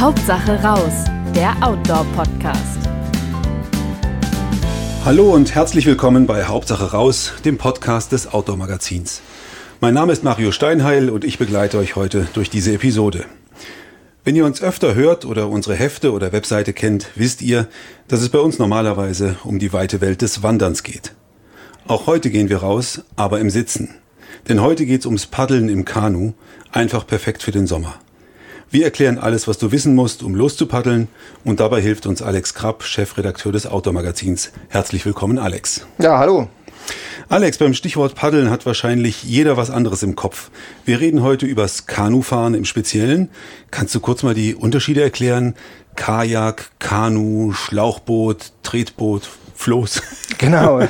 Hauptsache raus, der Outdoor-Podcast. Hallo und herzlich willkommen bei Hauptsache raus, dem Podcast des Outdoor-Magazins. Mein Name ist Mario Steinheil und ich begleite euch heute durch diese Episode. Wenn ihr uns öfter hört oder unsere Hefte oder Webseite kennt, wisst ihr, dass es bei uns normalerweise um die weite Welt des Wanderns geht. Auch heute gehen wir raus, aber im Sitzen. Denn heute geht's ums Paddeln im Kanu, einfach perfekt für den Sommer. Wir erklären alles, was du wissen musst, um loszupaddeln. Und dabei hilft uns Alex Krapp, Chefredakteur des Outdoor-Magazins. Herzlich willkommen, Alex. Ja, hallo. Alex, beim Stichwort Paddeln hat wahrscheinlich jeder was anderes im Kopf. Wir reden heute übers Kanufahren im Speziellen. Kannst du kurz mal die Unterschiede erklären? Kajak, Kanu, Schlauchboot, Tretboot, Floß. Genau.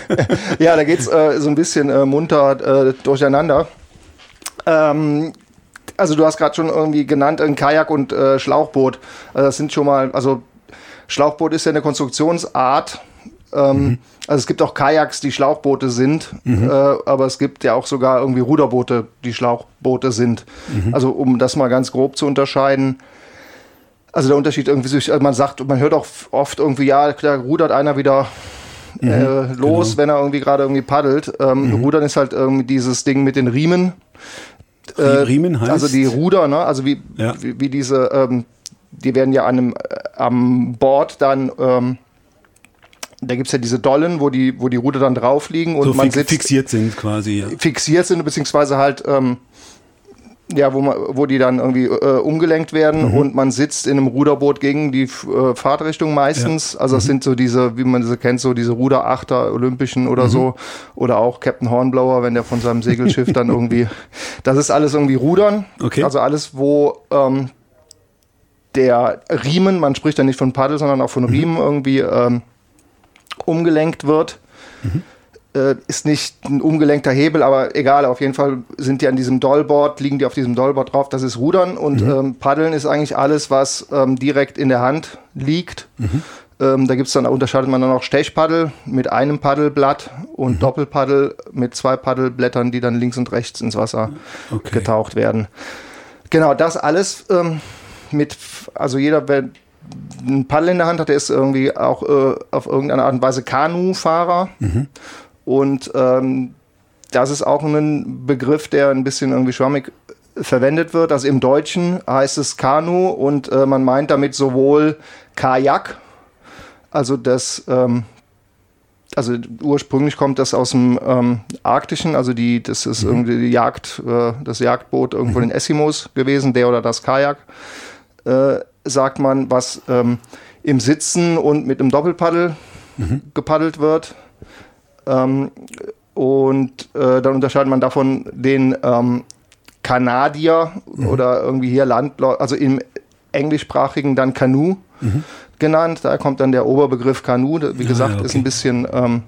Ja, da geht's äh, so ein bisschen äh, munter äh, durcheinander. Ähm, also du hast gerade schon irgendwie genannt, ein Kajak und äh, Schlauchboot. Also das sind schon mal, also Schlauchboot ist ja eine Konstruktionsart. Ähm, mhm. Also es gibt auch Kajaks, die Schlauchboote sind, mhm. äh, aber es gibt ja auch sogar irgendwie Ruderboote, die Schlauchboote sind. Mhm. Also um das mal ganz grob zu unterscheiden. Also der Unterschied irgendwie, also man sagt, man hört auch oft irgendwie, ja, da rudert einer wieder äh, mhm. los, genau. wenn er irgendwie gerade irgendwie paddelt. Ähm, mhm. Rudern ist halt irgendwie dieses Ding mit den Riemen. Äh, Riemen heißt? Also die Ruder, ne? Also wie, ja. wie, wie, diese, ähm, die werden ja an einem, äh, am Board dann, ähm, da gibt es ja diese Dollen, wo die, wo die Ruder dann drauf liegen und so man sitzt, fixiert sind quasi. Ja. Fixiert sind, beziehungsweise halt ähm, ja, wo, man, wo die dann irgendwie äh, umgelenkt werden mhm. und man sitzt in einem Ruderboot gegen die äh, Fahrtrichtung meistens. Ja. Also das mhm. sind so diese, wie man sie kennt, so diese Ruderachter Olympischen oder mhm. so. Oder auch Captain Hornblower, wenn der von seinem Segelschiff dann irgendwie. Das ist alles irgendwie Rudern. Okay. Also alles, wo ähm, der Riemen, man spricht ja nicht von Paddel, sondern auch von mhm. Riemen irgendwie ähm, umgelenkt wird. Mhm äh, ist nicht ein umgelenkter Hebel, aber egal, auf jeden Fall sind die an diesem Dollboard, liegen die auf diesem Dollboard drauf, das ist Rudern und mhm. ähm, Paddeln ist eigentlich alles, was ähm, direkt in der Hand liegt. Mhm. Ähm, da gibt's dann, unterscheidet man dann auch Stechpaddel mit einem Paddelblatt und mhm. Doppelpaddel mit zwei Paddelblättern, die dann links und rechts ins Wasser okay. getaucht werden. Genau, das alles ähm, mit, also jeder, wer ein Paddel in der Hand hat, der ist irgendwie auch äh, auf irgendeine Art und Weise Kanufahrer. Mhm. Und ähm, das ist auch ein Begriff, der ein bisschen irgendwie schwammig verwendet wird. Also im Deutschen heißt es Kanu und äh, man meint damit sowohl Kajak, also das, ähm, also ursprünglich kommt das aus dem ähm, Arktischen, also die, das ist mhm. irgendwie die Jagd, äh, das Jagdboot irgendwo mhm. in Eskimos gewesen, der oder das Kajak, äh, sagt man, was ähm, im Sitzen und mit einem Doppelpaddel mhm. gepaddelt wird. Ähm, und äh, dann unterscheidet man davon den ähm, Kanadier mhm. oder irgendwie hier Landläufer, also im englischsprachigen dann Kanu mhm. genannt. Da kommt dann der Oberbegriff Kanu. Wie gesagt, ah, okay. ist ein bisschen, ähm,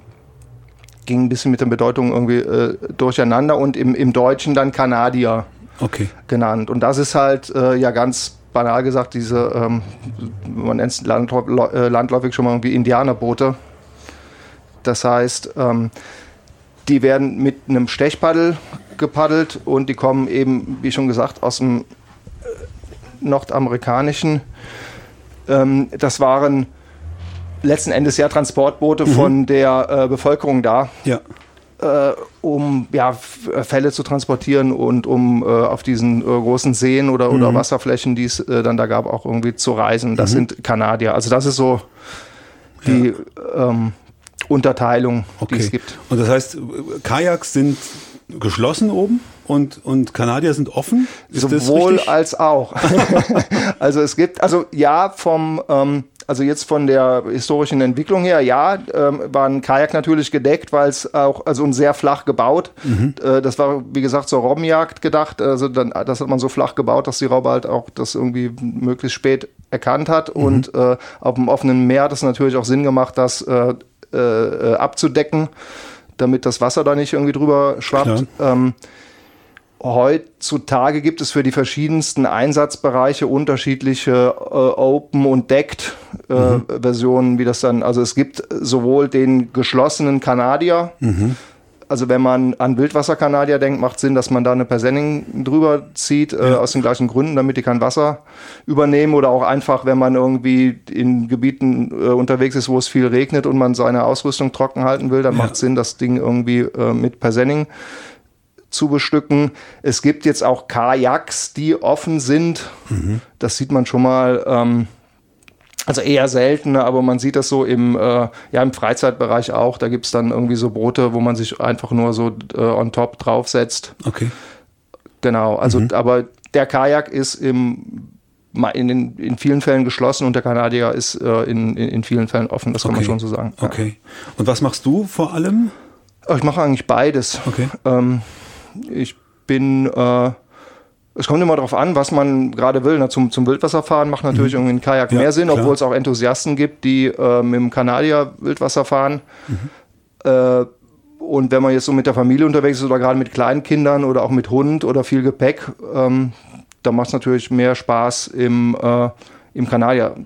ging ein bisschen mit der Bedeutung irgendwie äh, durcheinander und im, im Deutschen dann Kanadier okay. genannt. Und das ist halt äh, ja ganz banal gesagt, diese, ähm, man nennt es landläufig schon mal irgendwie Indianerboote. Das heißt, ähm, die werden mit einem Stechpaddel gepaddelt und die kommen eben, wie schon gesagt, aus dem äh, nordamerikanischen. Ähm, das waren letzten Endes ja Transportboote mhm. von der äh, Bevölkerung da. Ja. Äh, um ja, Fälle zu transportieren und um äh, auf diesen äh, großen Seen oder, mhm. oder Wasserflächen, die es äh, dann da gab, auch irgendwie zu reisen. Das mhm. sind Kanadier. Also das ist so die ja. ähm, Unterteilung, okay. die es gibt. Und das heißt, Kajaks sind geschlossen oben und, und Kanadier sind offen? Ist Sowohl als auch. also es gibt, also ja, vom, ähm, also jetzt von der historischen Entwicklung her, ja, ähm, war ein Kajak natürlich gedeckt, weil es auch, also sehr flach gebaut. Mhm. Äh, das war, wie gesagt, zur Robbenjagd gedacht. Also dann, das hat man so flach gebaut, dass die Robbe halt auch das irgendwie möglichst spät erkannt hat. Mhm. Und äh, auf dem offenen Meer hat es natürlich auch Sinn gemacht, dass äh, äh, äh, abzudecken, damit das Wasser da nicht irgendwie drüber schwappt. Ähm, heutzutage gibt es für die verschiedensten Einsatzbereiche unterschiedliche äh, Open und Decked äh, mhm. Versionen, wie das dann, also es gibt sowohl den geschlossenen Kanadier, mhm. Also wenn man an Wildwasserkanadier denkt, macht Sinn, dass man da eine Persenning drüber zieht, äh, aus den gleichen Gründen, damit die kein Wasser übernehmen oder auch einfach, wenn man irgendwie in Gebieten äh, unterwegs ist, wo es viel regnet und man seine Ausrüstung trocken halten will, dann Ja. macht Sinn, das Ding irgendwie äh, mit Persenning zu bestücken. Es gibt jetzt auch Kajaks, die offen sind. Das sieht man schon mal. Ähm, also eher selten, aber man sieht das so im, äh, ja, im Freizeitbereich auch. Da gibt es dann irgendwie so Boote, wo man sich einfach nur so äh, on top draufsetzt. Okay. Genau, also aber der Kajak ist im, in, den, in vielen Fällen geschlossen und der Kanadier ist äh, in, in, in vielen Fällen offen, das kann man Okay. schon so sagen. Ja. Okay. Und was machst du vor allem? Ich mache eigentlich beides. Okay. Ähm, ich bin, äh, es kommt immer darauf an, was man gerade will. Na, zum, zum Wildwasserfahren macht natürlich irgendwie ein Kajak Ja, mehr Sinn, obwohl es auch Enthusiasten gibt, die äh, mit dem Kanadier Wildwasser fahren. Mhm. Äh, und wenn man jetzt so mit der Familie unterwegs ist oder gerade mit kleinen Kindern oder auch mit Hund oder viel Gepäck, ähm, da macht es natürlich mehr Spaß im, äh, im Kanadier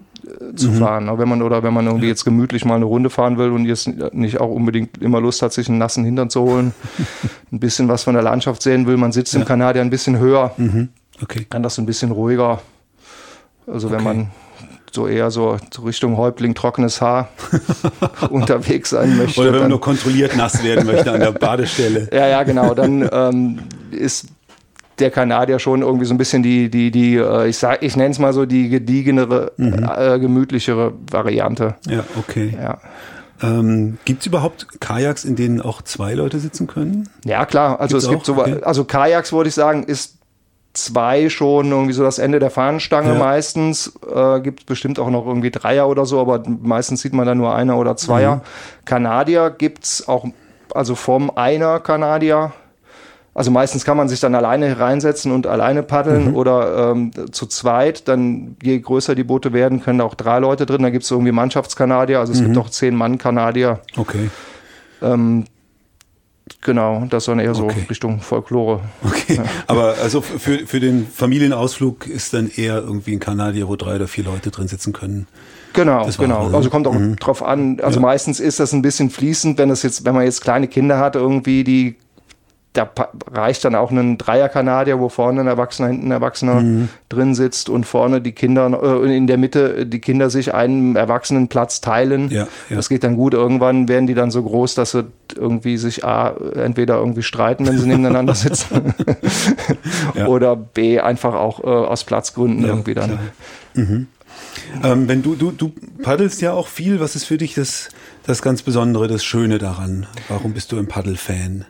zu Mhm. fahren. Aber wenn man oder wenn man irgendwie jetzt gemütlich mal eine Runde fahren will und jetzt nicht auch unbedingt immer Lust hat, sich einen nassen Hintern zu holen, ein bisschen was von der Landschaft sehen will, man sitzt im Kanadier ein bisschen höher, Mhm. Okay. kann das ein bisschen ruhiger. Also wenn Okay. man so eher so Richtung Häuptling trockenes Haar unterwegs sein möchte. Oder wenn man nur kontrolliert nass werden möchte an der Badestelle. ja, ja, genau. Dann ähm, ist der Kanadier schon irgendwie so ein bisschen die, die, die, äh, ich sag, ich nenne es mal so die gediegenere, äh, gemütlichere Variante. Ja, okay. Ja. Ähm, Gibt es überhaupt Kajaks, in denen auch zwei Leute sitzen können? Ja, klar. Also Gibt's es gibt so, Okay. also Kajaks würde ich sagen, ist zwei schon irgendwie so das Ende der Fahnenstange Ja. meistens. Äh, gibt bestimmt auch noch irgendwie Dreier oder so, aber meistens sieht man da nur einer oder Zweier. Mhm. Kanadier gibt's auch, also vom einer Kanadier. Also meistens kann man sich dann alleine reinsetzen und alleine paddeln Mhm. oder ähm, zu zweit. Dann je größer die Boote werden, können da auch drei Leute drin. Da gibt's irgendwie Mannschaftskanadier. Also es Mhm. gibt auch zehn Mann Kanadier. Okay. Ähm, genau, das ist dann eher so Okay. Richtung Folklore. Okay. Aber also für, für den Familienausflug ist dann eher irgendwie ein Kanadier, wo drei oder vier Leute drin sitzen können. Genau, genau. alles. Also kommt auch Mhm. drauf an. Also meistens ist das ein bisschen fließend, wenn das jetzt, wenn man jetzt kleine Kinder hat, irgendwie, die da reicht dann auch ein Dreier-Kanadier, wo vorne ein Erwachsener, hinten ein Erwachsener Mhm. drin sitzt und vorne die Kinder, äh, in der Mitte die Kinder sich einen Erwachsenenplatz teilen. Ja, ja. Das geht dann gut. Irgendwann werden die dann so groß, dass sie irgendwie sich A, entweder irgendwie streiten, wenn sie nebeneinander sitzen, Ja. oder B, einfach auch äh, aus Platzgründen irgendwie dann. klar. Ähm, wenn du, du, du paddelst ja auch viel, was ist für dich das, das ganz Besondere, das Schöne daran? Warum bist du ein Paddel-Fan?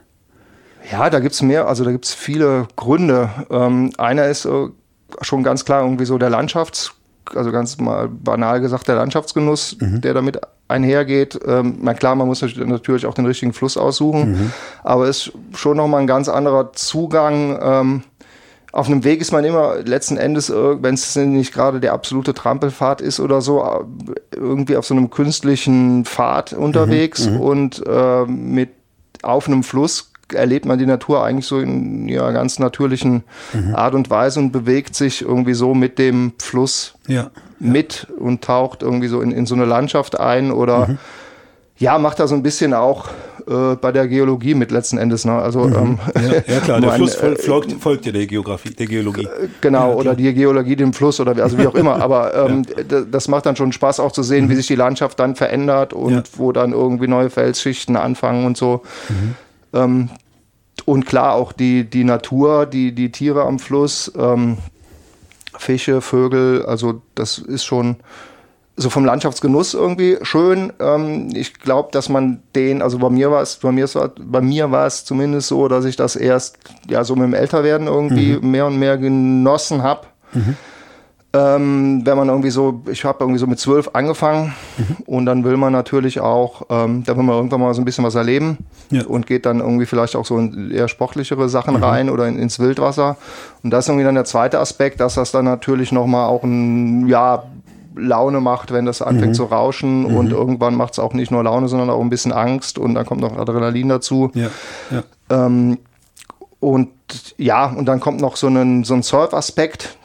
Ja, da gibt's mehr, also da gibt's viele Gründe. Ähm, einer ist äh, schon ganz klar irgendwie so der Landschafts-, also ganz mal banal gesagt, der Landschaftsgenuss, der damit einhergeht. Ähm, na klar, man muss natürlich- auch den richtigen Fluss aussuchen, aber es ist schon nochmal ein ganz anderer Zugang. Ähm, auf einem Weg ist man immer letzten Endes, äh, wenn es nicht gerade der absolute Trampelpfad ist oder so, äh, irgendwie auf so einem künstlichen Pfad unterwegs und äh, mit auf einem Fluss erlebt man die Natur eigentlich so in ihrer ganz natürlichen Art und Weise und bewegt sich irgendwie so mit dem Fluss Ja. mit und taucht irgendwie so in, in so eine Landschaft ein oder ja, macht da so ein bisschen auch äh, bei der Geologie mit letzten Endes. Ne? Also ähm, Ja, ja klar, der Fluss äh, fol folgt, folgt ja der Geografie, der Geologie. Genau, oder die Geologie dem Fluss oder wie- also wie auch immer. Aber ähm, das macht dann schon Spaß auch zu sehen, wie sich die Landschaft dann verändert und Ja. wo dann irgendwie neue Felsschichten anfangen und so. Ähm, und klar auch die, die Natur, die, die Tiere am Fluss, ähm, Fische, Vögel, also das ist schon so vom Landschaftsgenuss irgendwie schön. Ähm, ich glaube, dass man den, also bei mir war es, bei mir bei mir war es zumindest so, dass ich das erst ja so mit dem Älterwerden irgendwie mehr und mehr genossen habe. Ähm, wenn man irgendwie so, ich habe irgendwie so mit zwölf angefangen und dann will man natürlich auch, ähm, da will man irgendwann mal so ein bisschen was erleben Ja. und geht dann irgendwie vielleicht auch so in eher sportlichere Sachen rein oder in, ins Wildwasser. Und das ist irgendwie dann der zweite Aspekt, dass das dann natürlich nochmal auch ein, ja, Laune macht, wenn das anfängt zu rauschen und irgendwann macht es auch nicht nur Laune, sondern auch ein bisschen Angst und dann kommt noch Adrenalin dazu. Ja, ja. Ähm, und ja, und dann kommt noch so ein, so ein Surf-Aspekt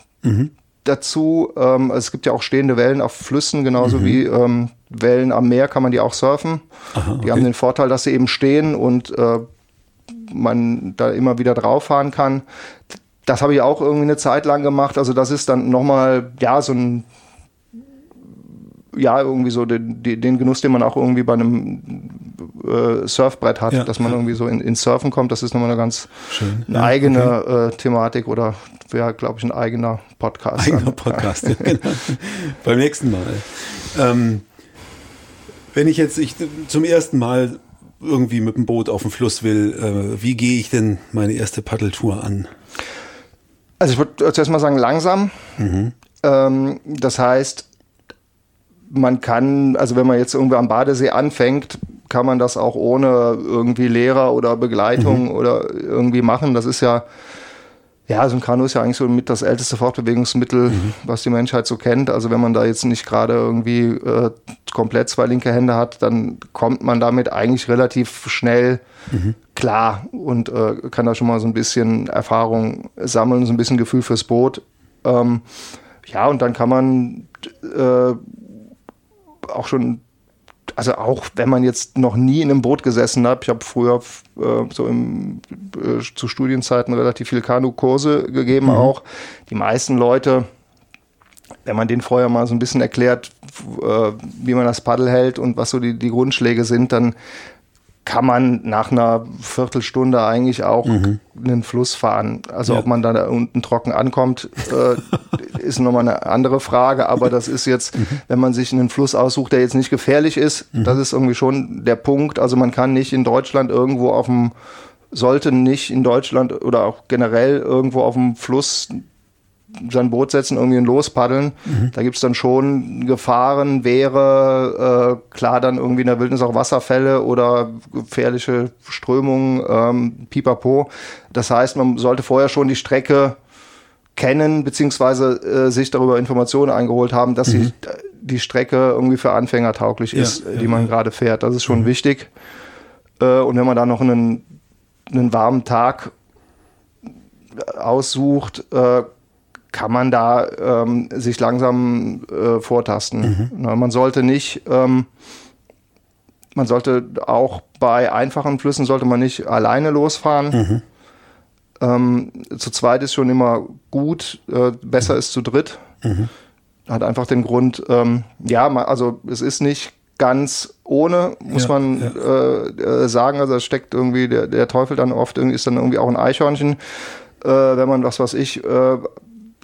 dazu. Ähm, es gibt ja auch stehende Wellen auf Flüssen, genauso wie ähm, Wellen am Meer kann man die auch surfen. Aha, Die haben okay. den Vorteil, dass sie eben stehen und äh, man da immer wieder drauf fahren kann. Das habe ich auch irgendwie eine Zeit lang gemacht. Also das ist dann nochmal, ja, so ein ja, irgendwie so den, den Genuss, den man auch irgendwie bei einem äh, Surfbrett hat, ja, dass man irgendwie so in, ins Surfen kommt. Das ist nochmal eine ganz Schön. eine ja, eigene okay. äh, Thematik oder wäre, glaube ich, ein eigener Podcast. Eigener Podcast, ja, genau. Beim nächsten Mal. Ähm, wenn ich jetzt ich, zum ersten Mal irgendwie mit dem Boot auf dem Fluss will, äh, wie gehe ich denn meine erste Paddeltour an? Also ich würde zuerst mal sagen, langsam. Mhm. Ähm, das heißt, man kann, also wenn man jetzt irgendwo am Badesee anfängt, kann man das auch ohne irgendwie Lehrer oder Begleitung mhm. oder irgendwie machen. Das ist ja, ja, so ein Kanu ist ja eigentlich so mit das älteste Fortbewegungsmittel, mhm. was die Menschheit so kennt. Also wenn man da jetzt nicht gerade irgendwie äh, komplett zwei linke Hände hat, dann kommt man damit eigentlich relativ schnell mhm. klar und äh, kann da schon mal so ein bisschen Erfahrung sammeln, so ein bisschen Gefühl fürs Boot. Ähm, ja, und dann kann man äh, auch schon, also auch wenn man jetzt noch nie in einem Boot gesessen hat, ich habe früher äh, so im, äh, zu Studienzeiten relativ viele Kanu-Kurse gegeben mhm. auch. Die meisten Leute, wenn man denen vorher mal so ein bisschen erklärt, äh, wie man das Paddel hält und was so die, die Grundschläge sind, dann kann man nach einer Viertelstunde eigentlich auch mhm. einen Fluss fahren. Also ja. ob man da unten trocken ankommt, äh, ist nochmal eine andere Frage. Aber das ist jetzt, mhm. wenn man sich einen Fluss aussucht, der jetzt nicht gefährlich ist, mhm. das ist irgendwie schon der Punkt. Also man kann nicht in Deutschland irgendwo auf dem, sollte nicht in Deutschland oder auch generell irgendwo auf dem Fluss sein Boot setzen, irgendwie lospaddeln. Mhm. Da gibt es dann schon Gefahren, wäre äh, klar dann irgendwie in der Wildnis auch Wasserfälle oder gefährliche Strömungen, ähm, pipapo. Das heißt, man sollte vorher schon die Strecke kennen, beziehungsweise äh, sich darüber Informationen eingeholt haben, dass mhm. die, die Strecke irgendwie für Anfänger tauglich ja, ist, ja, die man ja. gerade fährt. Das ist schon mhm. wichtig. Äh, und wenn man da noch einen, einen warmen Tag aussucht, äh, kann man da ähm, sich langsam äh, vortasten. Mhm. Na, man sollte nicht, ähm, man sollte auch bei einfachen Flüssen sollte man nicht alleine losfahren. Mhm. Ähm, zu zweit ist schon immer gut, äh, besser ist zu dritt. Mhm. Hat einfach den Grund, ähm, ja, also es ist nicht ganz ohne, muss ja, man ja. Äh, äh, sagen. Also es steckt irgendwie, der, der Teufel dann oft ist dann irgendwie auch ein Eichhörnchen. Äh, wenn man was was ich äh,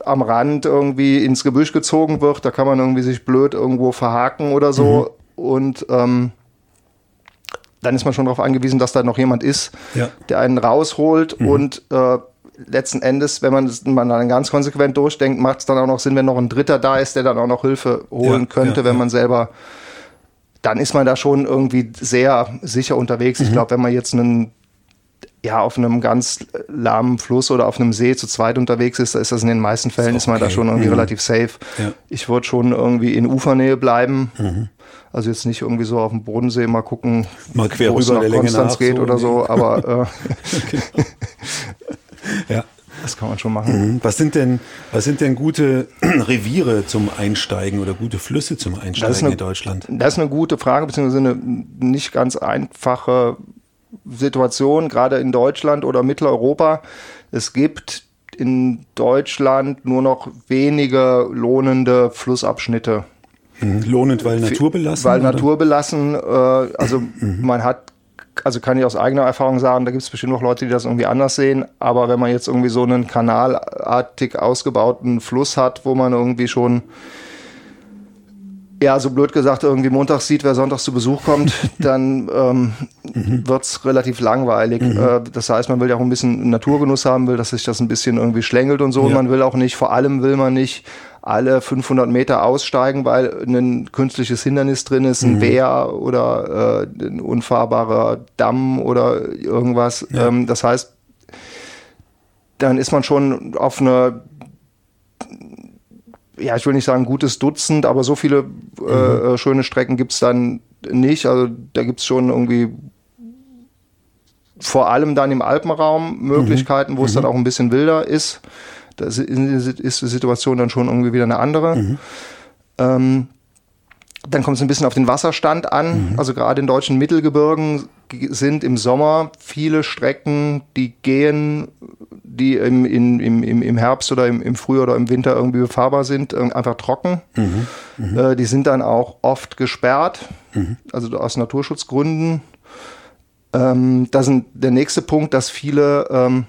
am Rand irgendwie ins Gebüsch gezogen wird. Da kann man irgendwie sich blöd irgendwo verhaken oder so. Mhm. Und ähm, dann ist man schon darauf angewiesen, dass da noch jemand ist, ja. der einen rausholt. Mhm. Und äh, letzten Endes, wenn man, das, man dann ganz konsequent durchdenkt, macht es dann auch noch Sinn, wenn noch ein Dritter da ist, der dann auch noch Hilfe holen ja, könnte, ja, wenn man selber dann ist man da schon irgendwie sehr sicher unterwegs. Mhm. Ich glaube, wenn man jetzt einen ja, auf einem ganz lahmen Fluss oder auf einem See zu zweit unterwegs ist, da ist das in den meisten Fällen, ist, ist man da schon irgendwie mhm. relativ safe. Ja. Ich würde schon irgendwie in Ufernähe bleiben. Mhm. Also jetzt nicht irgendwie so auf dem Bodensee mal gucken, mal quer rüber nach der Konstanz nach, geht so oder so, aber äh, ja. Das kann man schon machen. Mhm. Was sind denn, was sind denn gute Reviere zum Einsteigen oder gute Flüsse zum Einsteigen eine, in Deutschland? Das ist eine gute Frage, beziehungsweise eine nicht ganz einfache Situation, gerade in Deutschland oder Mitteleuropa. Es gibt in Deutschland nur noch wenige lohnende Flussabschnitte. Mhm. Lohnend, weil naturbelassen? Weil oder? naturbelassen. Äh, also mhm. man hat, also kann ich aus eigener Erfahrung sagen, da gibt es bestimmt noch Leute, die das irgendwie anders sehen. Aber wenn man jetzt irgendwie so einen kanalartig ausgebauten Fluss hat, wo man irgendwie schon ja, so blöd gesagt, irgendwie montags sieht, wer sonntags zu Besuch kommt, dann ähm, mhm. wird's relativ langweilig. Mhm. Äh, das heißt, man will ja auch ein bisschen Naturgenuss haben, will, dass sich das ein bisschen irgendwie schlängelt und so. Ja. Und man will auch nicht, vor allem will man nicht alle 500 Meter aussteigen, weil ein künstliches Hindernis drin ist, ein mhm. Wehr oder äh, ein unfahrbarer Damm oder irgendwas. Ja. Ähm, das heißt, dann ist man schon auf einer ja, ich will nicht sagen gutes Dutzend, aber so viele äh, mhm. äh, schöne Strecken gibt's dann nicht. Also da gibt's schon irgendwie vor allem dann im Alpenraum Möglichkeiten, mhm. wo es dann mhm. auch ein bisschen wilder ist. Da ist, ist die Situation dann schon irgendwie wieder eine andere. Mhm. Ähm, Dann kommt es ein bisschen auf den Wasserstand an. Mhm. Also gerade in deutschen Mittelgebirgen sind im Sommer viele Strecken, die gehen, die im, in, im, im Herbst oder im, im Frühjahr oder im Winter irgendwie befahrbar sind, einfach trocken. Mhm. Mhm. Äh, die sind dann auch oft gesperrt, mhm. also aus Naturschutzgründen. Ähm, das ist der nächste Punkt, dass viele ähm,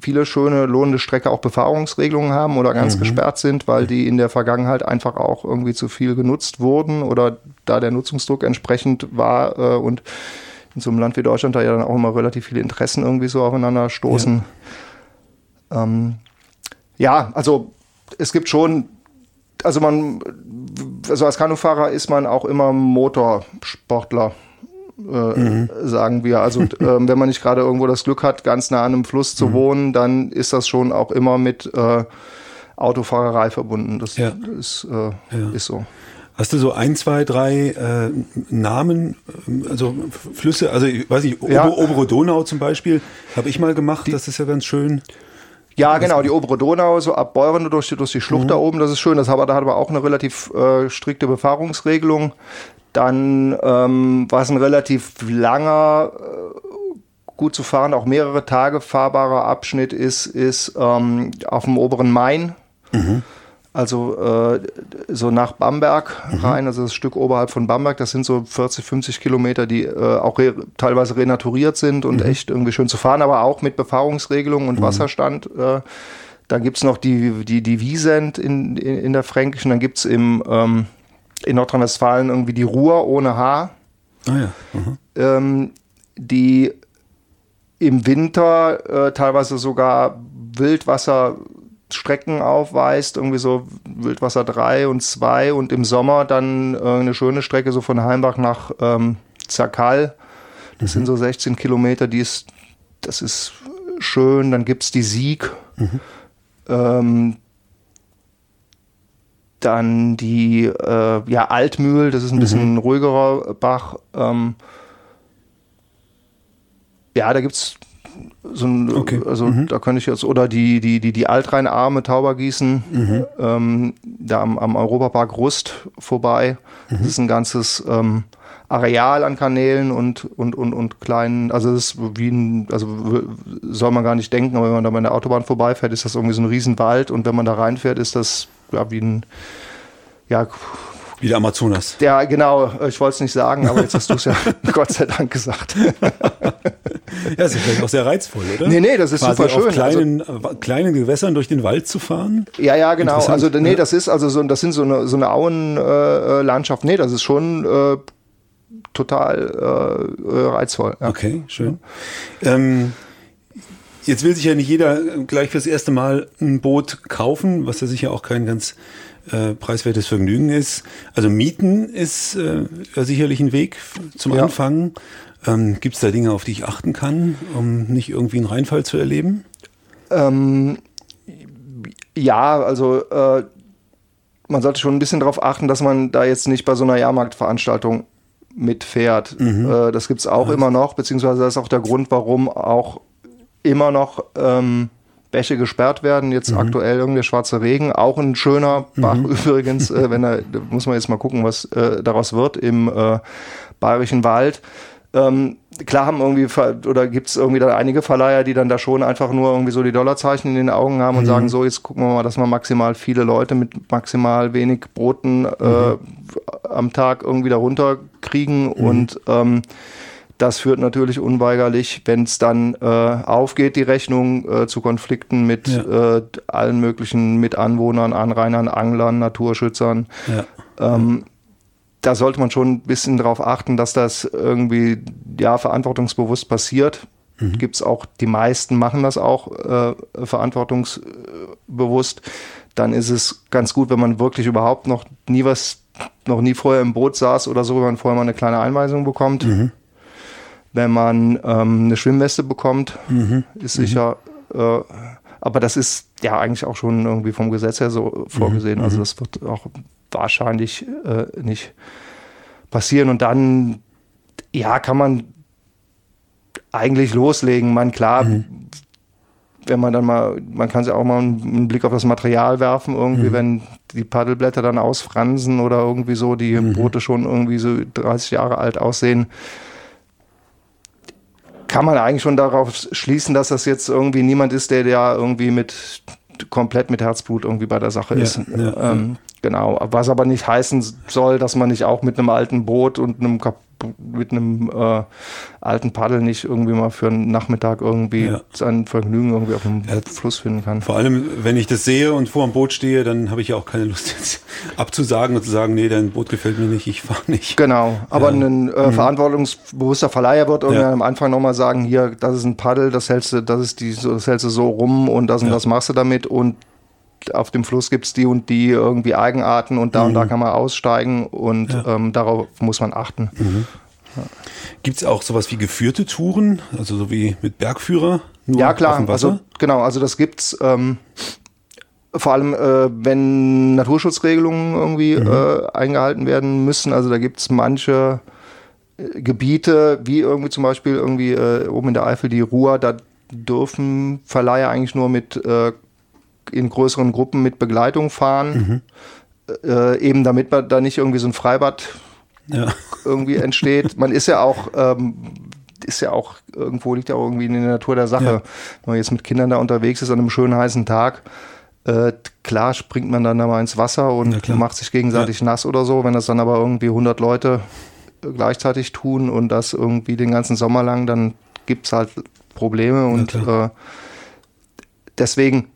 viele schöne lohnende Strecke auch Befahrungsregelungen haben oder ganz mhm. gesperrt sind, weil die in der Vergangenheit einfach auch irgendwie zu viel genutzt wurden oder da der Nutzungsdruck entsprechend war äh, und in so einem Land wie Deutschland da ja dann auch immer relativ viele Interessen irgendwie so aufeinander stoßen. Ja, ähm, ja also es gibt schon, also man, also als Kanufahrer ist man auch immer Motorsportler mhm. sagen wir. Also ähm, wenn man nicht gerade irgendwo das Glück hat, ganz nah an einem Fluss zu mhm. wohnen, dann ist das schon auch immer mit äh, Autofahrerei verbunden. Das ja. ist, äh, ja. ist so. Hast du so ein, zwei, drei äh, Namen, ähm, also Flüsse, also ich weiß nicht, ja. obere Donau zum Beispiel, habe ich mal gemacht, die, das ist ja ganz schön. Ja, genau, die obere Donau, so ab Beuren durch die, durch die Schlucht mhm. da oben, das ist schön. Das hat, da hat aber auch eine relativ äh, strikte Befahrungsregelung. Dann ähm, war es ein relativ langer, äh, gut zu fahren, auch mehrere Tage fahrbarer Abschnitt ist, ist ähm, auf dem oberen Main. Mhm. Also äh, so nach Bamberg mhm. rein, also das Stück oberhalb von Bamberg, das sind so 40, 50 Kilometer, die äh, auch re teilweise renaturiert sind und mhm. echt irgendwie schön zu fahren, aber auch mit Befahrungsregelungen und mhm. Wasserstand. Äh, dann gibt es noch die, die, die Wiesent in, in, in der Fränkischen, dann gibt es im ähm, in Nordrhein-Westfalen irgendwie die Ruhr ohne Haar. Ah ja. Ähm, die im Winter äh, teilweise sogar Wildwasserstrecken aufweist, irgendwie so Wildwasser 3 und 2 und im Sommer dann äh, eine schöne Strecke so von Heimbach nach ähm, Zerkal. Das mhm. sind so 16 Kilometer, die ist, das ist schön. Dann gibt es die Sieg. Mhm. Ähm, dann die äh, ja, Altmühl, das ist ein mhm. bisschen ruhigerer Bach. Ähm, ja, da gibt es so ein, okay. also mhm. da könnte ich jetzt, oder die, die, die, die Altrheinarme Taubergießen, mhm. ähm, da am, am Europapark Rust vorbei. Das mhm. ist ein ganzes ähm, Areal an Kanälen und, und, und, und kleinen, also das ist wie ein, also soll man gar nicht denken, aber wenn man da bei der Autobahn vorbeifährt, ist das irgendwie so ein Riesenwald und wenn man da reinfährt, ist das ja, wie ein, ja, wie der Amazonas. Ja, genau. Ich wollte es nicht sagen, aber jetzt hast du es ja Gott sei Dank gesagt. ja, das ist vielleicht auch sehr reizvoll, oder? Nee, nee, das ist Quasi super schön. Auf kleinen, also, kleinen Gewässern durch den Wald zu fahren. Ja, ja, genau. Also, nee, das ist also so, das sind so eine, so eine Auenlandschaft. Äh, nee, das ist schon äh, total äh, reizvoll. Ja. Okay, schön. Ähm, Jetzt will sich ja nicht jeder gleich fürs erste Mal ein Boot kaufen, was ja sicher auch kein ganz äh, preiswertes Vergnügen ist. Also Mieten ist äh, sicherlich ein Weg zum ja. Anfangen. Ähm, Gibt es da Dinge, auf die ich achten kann, um nicht irgendwie einen Reinfall zu erleben? Ähm, ja, also äh, man sollte schon ein bisschen darauf achten, dass man da jetzt nicht bei so einer Jahrmarktveranstaltung mitfährt. Mhm. Äh, das gibt es auch ja. immer noch, beziehungsweise das ist auch der Grund, warum auch immer noch ähm, Bäche gesperrt werden. Jetzt mhm. aktuell irgendwie Schwarze Regen, auch ein schöner Bach mhm. übrigens. Äh, wenn er, da muss man jetzt mal gucken, was äh, daraus wird im äh, Bayerischen Wald. Ähm, klar haben irgendwie oder gibt es irgendwie da einige Verleiher, die dann da schon einfach nur irgendwie so die Dollarzeichen in den Augen haben und mhm. sagen, so jetzt gucken wir mal, dass wir maximal viele Leute mit maximal wenig Broten äh, mhm. am Tag irgendwie da runterkriegen mhm. und ähm, das führt natürlich unweigerlich, wenn es dann äh, aufgeht, die Rechnung äh, zu Konflikten mit ja. äh, allen möglichen Mitanwohnern, Anrainern, Anglern, Naturschützern. Ja. Ähm, da sollte man schon ein bisschen darauf achten, dass das irgendwie ja verantwortungsbewusst passiert. Mhm. Gibt es auch, die meisten machen das auch äh, verantwortungsbewusst. Dann ist es ganz gut, wenn man wirklich überhaupt noch nie was, noch nie vorher im Boot saß oder so, wenn man vorher mal eine kleine Einweisung bekommt. Mhm wenn man ähm, eine Schwimmweste bekommt, mhm. ist sicher. Mhm. Äh, aber das ist ja eigentlich auch schon irgendwie vom Gesetz her so vorgesehen. Mhm. Also das wird auch wahrscheinlich äh, nicht passieren. Und dann, ja, kann man eigentlich loslegen. Man klar, mhm. wenn man dann mal, man kann sich auch mal einen Blick auf das Material werfen, irgendwie, mhm. wenn die Paddelblätter dann ausfransen oder irgendwie so, die mhm. Boote schon irgendwie so 30 Jahre alt aussehen, kann man eigentlich schon darauf schließen, dass das jetzt irgendwie niemand ist, der ja irgendwie mit komplett mit Herzblut irgendwie bei der Sache ja, ist. Ja, ähm, genau. Was aber nicht heißen soll, dass man nicht auch mit einem alten Boot und einem mit einem äh, alten Paddel nicht irgendwie mal für einen Nachmittag irgendwie ja. sein Vergnügen irgendwie auf dem ja, Fluss finden kann. Vor allem, wenn ich das sehe und vor dem Boot stehe, dann habe ich ja auch keine Lust jetzt abzusagen und zu sagen, nee, dein Boot gefällt mir nicht, ich fahre nicht. Genau, aber ja. ein äh, mhm. verantwortungsbewusster Verleiher wird irgendwie am Anfang nochmal sagen, hier, das ist ein Paddel, das hältst du, das ist die, das hältst du so rum und das und das machst du damit und auf dem Fluss gibt es die und die irgendwie Eigenarten und da mhm. und da mhm. kann man aussteigen und ja. ähm, darauf muss man achten. Mhm. Ja. Gibt es auch sowas wie geführte Touren, also so wie mit Bergführer? ja, klar, also genau, also das gibt's ähm, vor allem, äh, wenn Naturschutzregelungen irgendwie mhm. äh, eingehalten werden müssen. Also da gibt es manche äh, Gebiete, wie irgendwie zum Beispiel irgendwie äh, oben in der Eifel die Ruhr, da dürfen Verleiher eigentlich nur mit äh, in größeren Gruppen mit Begleitung fahren. Mhm. Äh, eben damit man da nicht irgendwie so ein Freibad ja. irgendwie entsteht. Man ist ja auch, ähm, ist ja auch, irgendwo liegt ja auch irgendwie in der Natur der Sache. Ja. Wenn man jetzt mit Kindern da unterwegs ist an einem schönen heißen Tag, äh, klar springt man dann da mal ins Wasser und ja, macht sich gegenseitig nass oder so. Wenn das dann aber irgendwie 100 Leute gleichzeitig tun und das irgendwie den ganzen Sommer lang, dann gibt es halt Probleme und äh, deswegen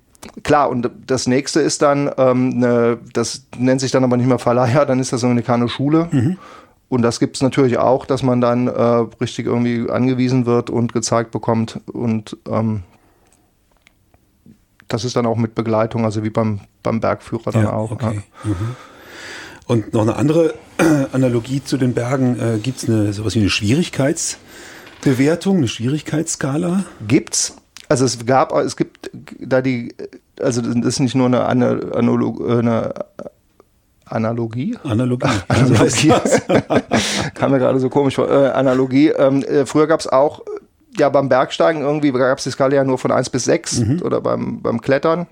klar, und das nächste ist dann, ähm, ne, das nennt sich dann aber nicht mehr Verleiher, dann ist das eine Kanu-Schule. Mhm. Und das gibt es natürlich auch, dass man dann äh, richtig irgendwie angewiesen wird und gezeigt bekommt. Und ähm, das ist dann auch mit Begleitung, also wie beim, beim Bergführer dann ja, auch. Okay. Ja. Mhm. Und noch eine andere Analogie zu den Bergen, äh, gibt es eine, sowas wie eine Schwierigkeitsbewertung, eine Schwierigkeitsskala? Gibt's. Also es gab, es gibt da die, also das ist nicht nur eine, Analog, eine Analogie? Analogie. Analogie. Kam mir gerade so komisch vor. Äh, Analogie. Ähm, äh, früher gab es auch, ja, beim Bergsteigen irgendwie gab es die Skala ja nur von 1 bis 6 mhm. oder beim, beim Klettern.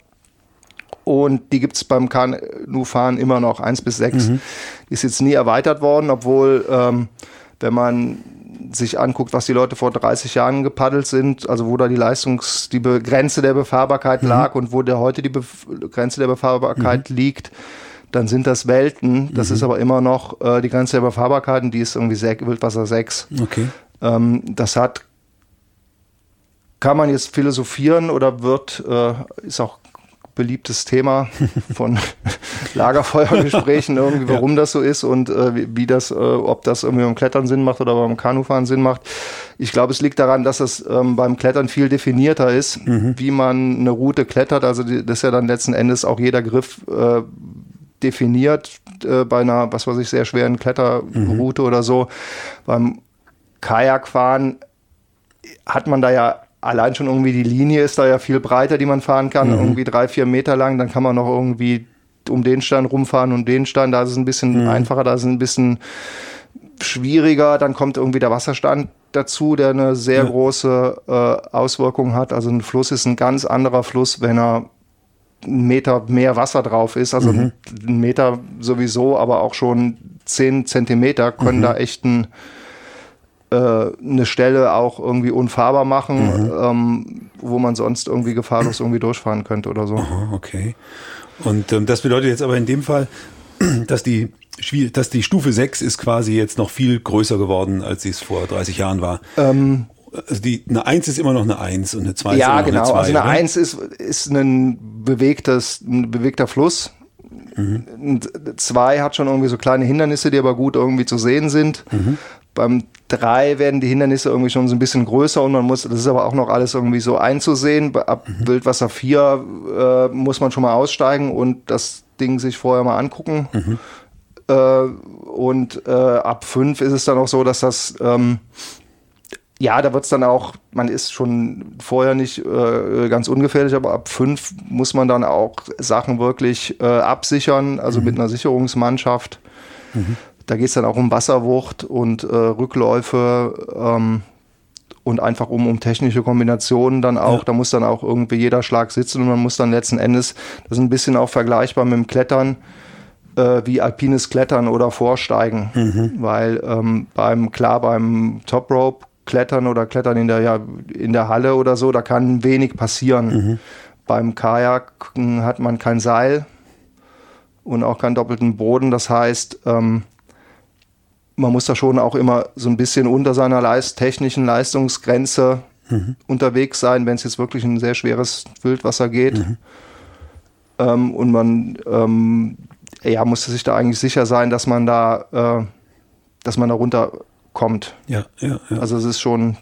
Und die gibt es beim Kanufahren immer noch 1 bis 6. Mhm. Die ist jetzt nie erweitert worden, obwohl, ähm, wenn man sich anguckt, was die Leute vor 30 Jahren gepaddelt sind, also wo da die Leistungs-, die Be Grenze der Befahrbarkeit mhm. lag und wo der heute die Be Grenze der Befahrbarkeit mhm. liegt, dann sind das Welten. Das mhm. ist aber immer noch äh, die Grenze der Befahrbarkeit und die ist irgendwie Wildwasser 6. Okay. Ähm, das hat, kann man jetzt philosophieren oder wird, äh, ist auch beliebtes Thema von Lagerfeuergesprächen irgendwie, warum ja. das so ist und äh, wie, das, äh, ob das irgendwie beim Klettern Sinn macht oder beim Kanufahren Sinn macht. Ich glaube, es liegt daran, dass es ähm, beim Klettern viel definierter ist, mhm. wie man eine Route klettert. Also die, das ist ja dann letzten Endes auch jeder Griff äh, definiert äh, bei einer, was weiß ich, sehr schweren Kletterroute mhm. oder so. Beim Kajakfahren hat man da ja allein schon irgendwie die Linie ist da ja viel breiter, die man fahren kann, mhm. irgendwie drei, vier Meter lang. Dann kann man noch irgendwie um den Stein rumfahren und den Stein. Da ist es ein bisschen mhm. einfacher, da ist es ein bisschen schwieriger. Dann kommt irgendwie der Wasserstand dazu, der eine sehr ja. große äh, Auswirkung hat. Also ein Fluss ist ein ganz anderer Fluss, wenn er einen Meter mehr Wasser drauf ist. Also mhm. ein Meter sowieso, aber auch schon zehn Zentimeter können mhm. da echt ein äh, eine Stelle auch irgendwie unfahrbar machen, mhm. ähm, wo man sonst irgendwie gefahrlos irgendwie durchfahren könnte oder so. Aha, okay. Und ähm, das bedeutet jetzt aber in dem Fall, dass die dass die Stufe 6 ist quasi jetzt noch viel größer geworden, als sie es vor 30 Jahren war. Ähm, also die, eine 1 ist immer noch eine 1 und eine 2 ja, ist immer noch genau. eine 2. Ja, genau. Also eine 1 ist, ist ein, bewegtes, ein bewegter Fluss. Mhm. 2 hat schon irgendwie so kleine Hindernisse, die aber gut irgendwie zu sehen sind. Mhm. Beim 3 werden die Hindernisse irgendwie schon so ein bisschen größer und man muss, das ist aber auch noch alles irgendwie so einzusehen. Ab mhm. Wildwasser 4 äh, muss man schon mal aussteigen und das Ding sich vorher mal angucken. Mhm. Äh, und äh, ab 5 ist es dann auch so, dass das ähm, ja, da wird es dann auch, man ist schon vorher nicht äh, ganz ungefährlich, aber ab 5 muss man dann auch Sachen wirklich äh, absichern, also mhm. mit einer Sicherungsmannschaft. Mhm. Da geht es dann auch um Wasserwucht und äh, Rückläufe. Ähm, und einfach um, um technische Kombinationen dann auch, ja. da muss dann auch irgendwie jeder Schlag sitzen und man muss dann letzten Endes, das ist ein bisschen auch vergleichbar mit dem Klettern, äh, wie alpines Klettern oder Vorsteigen, mhm. weil ähm, beim, klar, beim Top Rope Klettern oder Klettern in der, ja, in der Halle oder so, da kann wenig passieren. Mhm. Beim Kajak hat man kein Seil und auch keinen doppelten Boden. Das heißt, ähm, man muss da schon auch immer so ein bisschen unter seiner Leist technischen Leistungsgrenze mhm. unterwegs sein, wenn es jetzt wirklich ein sehr schweres Wildwasser geht. Mhm. Ähm, und man ähm, ja, musste sich da eigentlich sicher sein, dass man da, äh, dass man da runterkommt. Ja, ja, ja. Also es ist schon,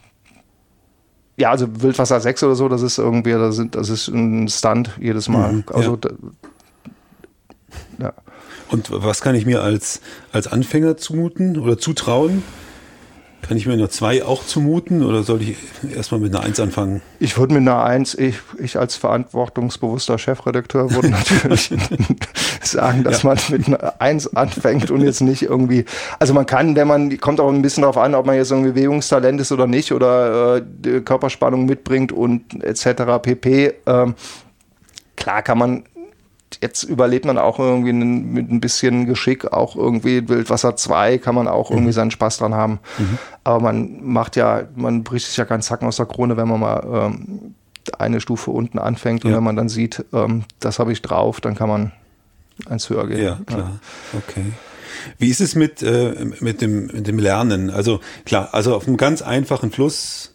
ja, also Wildwasser 6 oder so, das ist irgendwie, das, ist ein Stunt jedes Mal. Mhm, also ja. ja. Und was kann ich mir als, als Anfänger zumuten oder zutrauen? Kann ich mir nur zwei auch zumuten oder soll ich erstmal mit einer Eins anfangen? Ich würde mit einer Eins, ich, ich als verantwortungsbewusster Chefredakteur würde natürlich sagen, dass ja. man mit einer Eins anfängt und jetzt nicht irgendwie, also man kann, wenn man, kommt auch ein bisschen darauf an, ob man jetzt irgendwie Bewegungstalent ist oder nicht oder äh, Körperspannung mitbringt und etc. pp. Ähm, klar kann man jetzt überlebt man auch irgendwie mit ein bisschen Geschick, auch irgendwie Wildwasser 2 kann man auch irgendwie mhm. seinen Spaß dran haben. Mhm. Aber man macht ja, man bricht sich ja keinen Zacken aus der Krone, wenn man mal ähm, eine Stufe unten anfängt ja. und wenn man dann sieht, ähm, das habe ich drauf, dann kann man eins höher gehen. Ja, klar. Ja. Okay. Wie ist es mit, äh, mit, dem, mit dem Lernen? Also klar, also auf einem ganz einfachen Fluss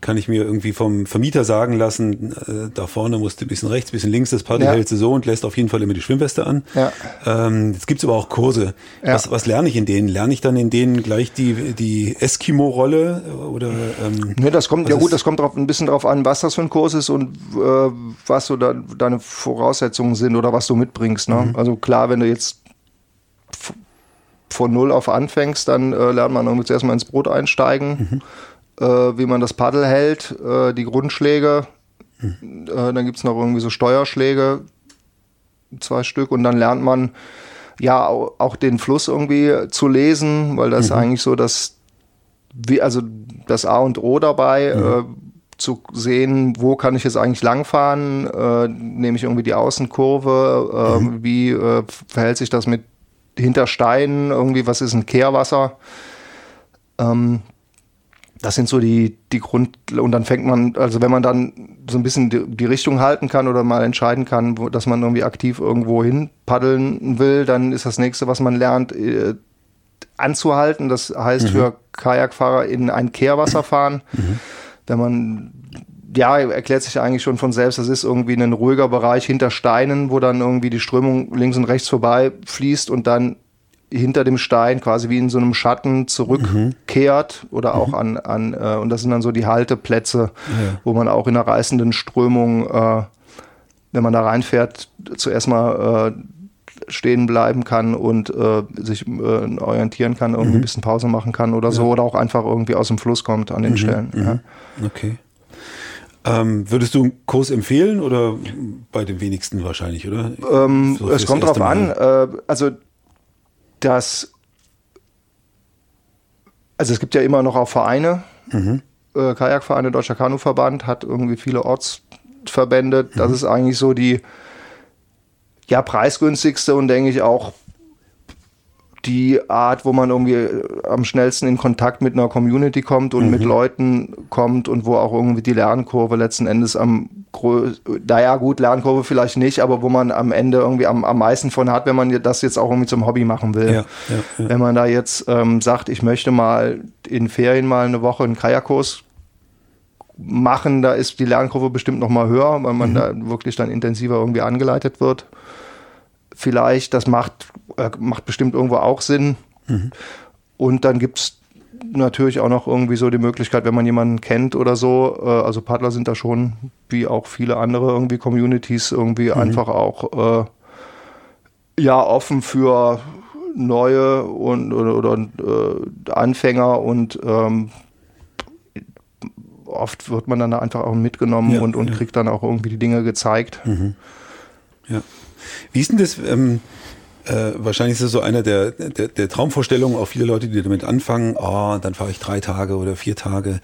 kann ich mir irgendwie vom Vermieter sagen lassen, äh, da vorne musst du ein bisschen rechts, ein bisschen links, das Paddel ja. hältst du so und lässt auf jeden Fall immer die Schwimmweste an. Ja. Ähm, jetzt gibt's aber auch Kurse. Ja. Was, was lerne ich in denen? Lerne ich dann in denen gleich die, die Eskimo-Rolle oder ähm, Nee, das kommt, ja gut, das kommt drauf, ein bisschen drauf an, was das für ein Kurs ist und äh, was so da, deine Voraussetzungen sind oder was du mitbringst. Ne? Mhm. Also klar, wenn du jetzt von null auf anfängst, dann äh, lernt man irgendwie zuerst mal ins Brot einsteigen. Mhm äh, wie man das Paddel hält, äh, die Grundschläge. Mhm. Äh, dann gibt es noch irgendwie so Steuerschläge, zwei Stück. Und dann lernt man ja auch den Fluss irgendwie zu lesen, weil das mhm. eigentlich so das, wie, also das A und O dabei. Mhm. Äh, zu sehen, wo kann ich jetzt eigentlich langfahren, äh, nehme ich irgendwie die Außenkurve, äh, mhm. wie äh, verhält sich das mit Hintersteinen, irgendwie, was ist ein Kehrwasser? Ähm, das sind so die, die Grund, und dann fängt man, also wenn man dann so ein bisschen die, die Richtung halten kann oder mal entscheiden kann, wo, dass man irgendwie aktiv irgendwo hin paddeln will, dann ist das nächste, was man lernt, äh, anzuhalten. Das heißt mhm. für Kajakfahrer in ein Kehrwasser fahren. Mhm. Wenn man, ja, erklärt sich eigentlich schon von selbst, das ist irgendwie ein ruhiger Bereich hinter Steinen, wo dann irgendwie die Strömung links und rechts vorbei fließt und dann hinter dem Stein quasi wie in so einem Schatten zurückkehrt mhm. oder auch mhm. an, an äh, und das sind dann so die Halteplätze, ja. wo man auch in einer reißenden Strömung, äh, wenn man da reinfährt, zuerst mal äh, stehen bleiben kann und äh, sich äh, orientieren kann, irgendwie mhm. ein bisschen Pause machen kann oder ja. so oder auch einfach irgendwie aus dem Fluss kommt an den mhm. Stellen. Ja. Mhm. Okay. Ähm, würdest du einen Kurs empfehlen oder bei den wenigsten wahrscheinlich, oder? Ähm, so es kommt drauf an. Äh, also dass, also es gibt ja immer noch auch Vereine, mhm. äh, Kajakvereine, Deutscher Kanuverband hat irgendwie viele Ortsverbände. Das mhm. ist eigentlich so die ja, preisgünstigste und denke ich auch die Art, wo man irgendwie äh, am schnellsten in Kontakt mit einer Community kommt und mhm. mit Leuten kommt und wo auch irgendwie die Lernkurve letzten Endes am naja gut, Lernkurve vielleicht nicht, aber wo man am Ende irgendwie am, am meisten von hat, wenn man das jetzt auch irgendwie zum Hobby machen will. Ja, ja, ja. Wenn man da jetzt ähm, sagt, ich möchte mal in Ferien mal eine Woche einen Kajakkurs machen, da ist die Lernkurve bestimmt noch mal höher, weil man mhm. da wirklich dann intensiver irgendwie angeleitet wird. Vielleicht, das macht äh, macht bestimmt irgendwo auch Sinn. Mhm. Und dann gibt es natürlich auch noch irgendwie so die Möglichkeit, wenn man jemanden kennt oder so, äh, also Paddler sind da schon, wie auch viele andere irgendwie Communities, irgendwie mhm. einfach auch äh, ja offen für neue und oder, oder äh, Anfänger und ähm, oft wird man dann einfach auch mitgenommen ja, und, und ja. kriegt dann auch irgendwie die Dinge gezeigt. Mhm. Ja. Wie ist denn das? Ähm äh, wahrscheinlich ist es so einer der, der, der Traumvorstellungen, auch viele Leute, die damit anfangen, oh, dann fahre ich drei Tage oder vier Tage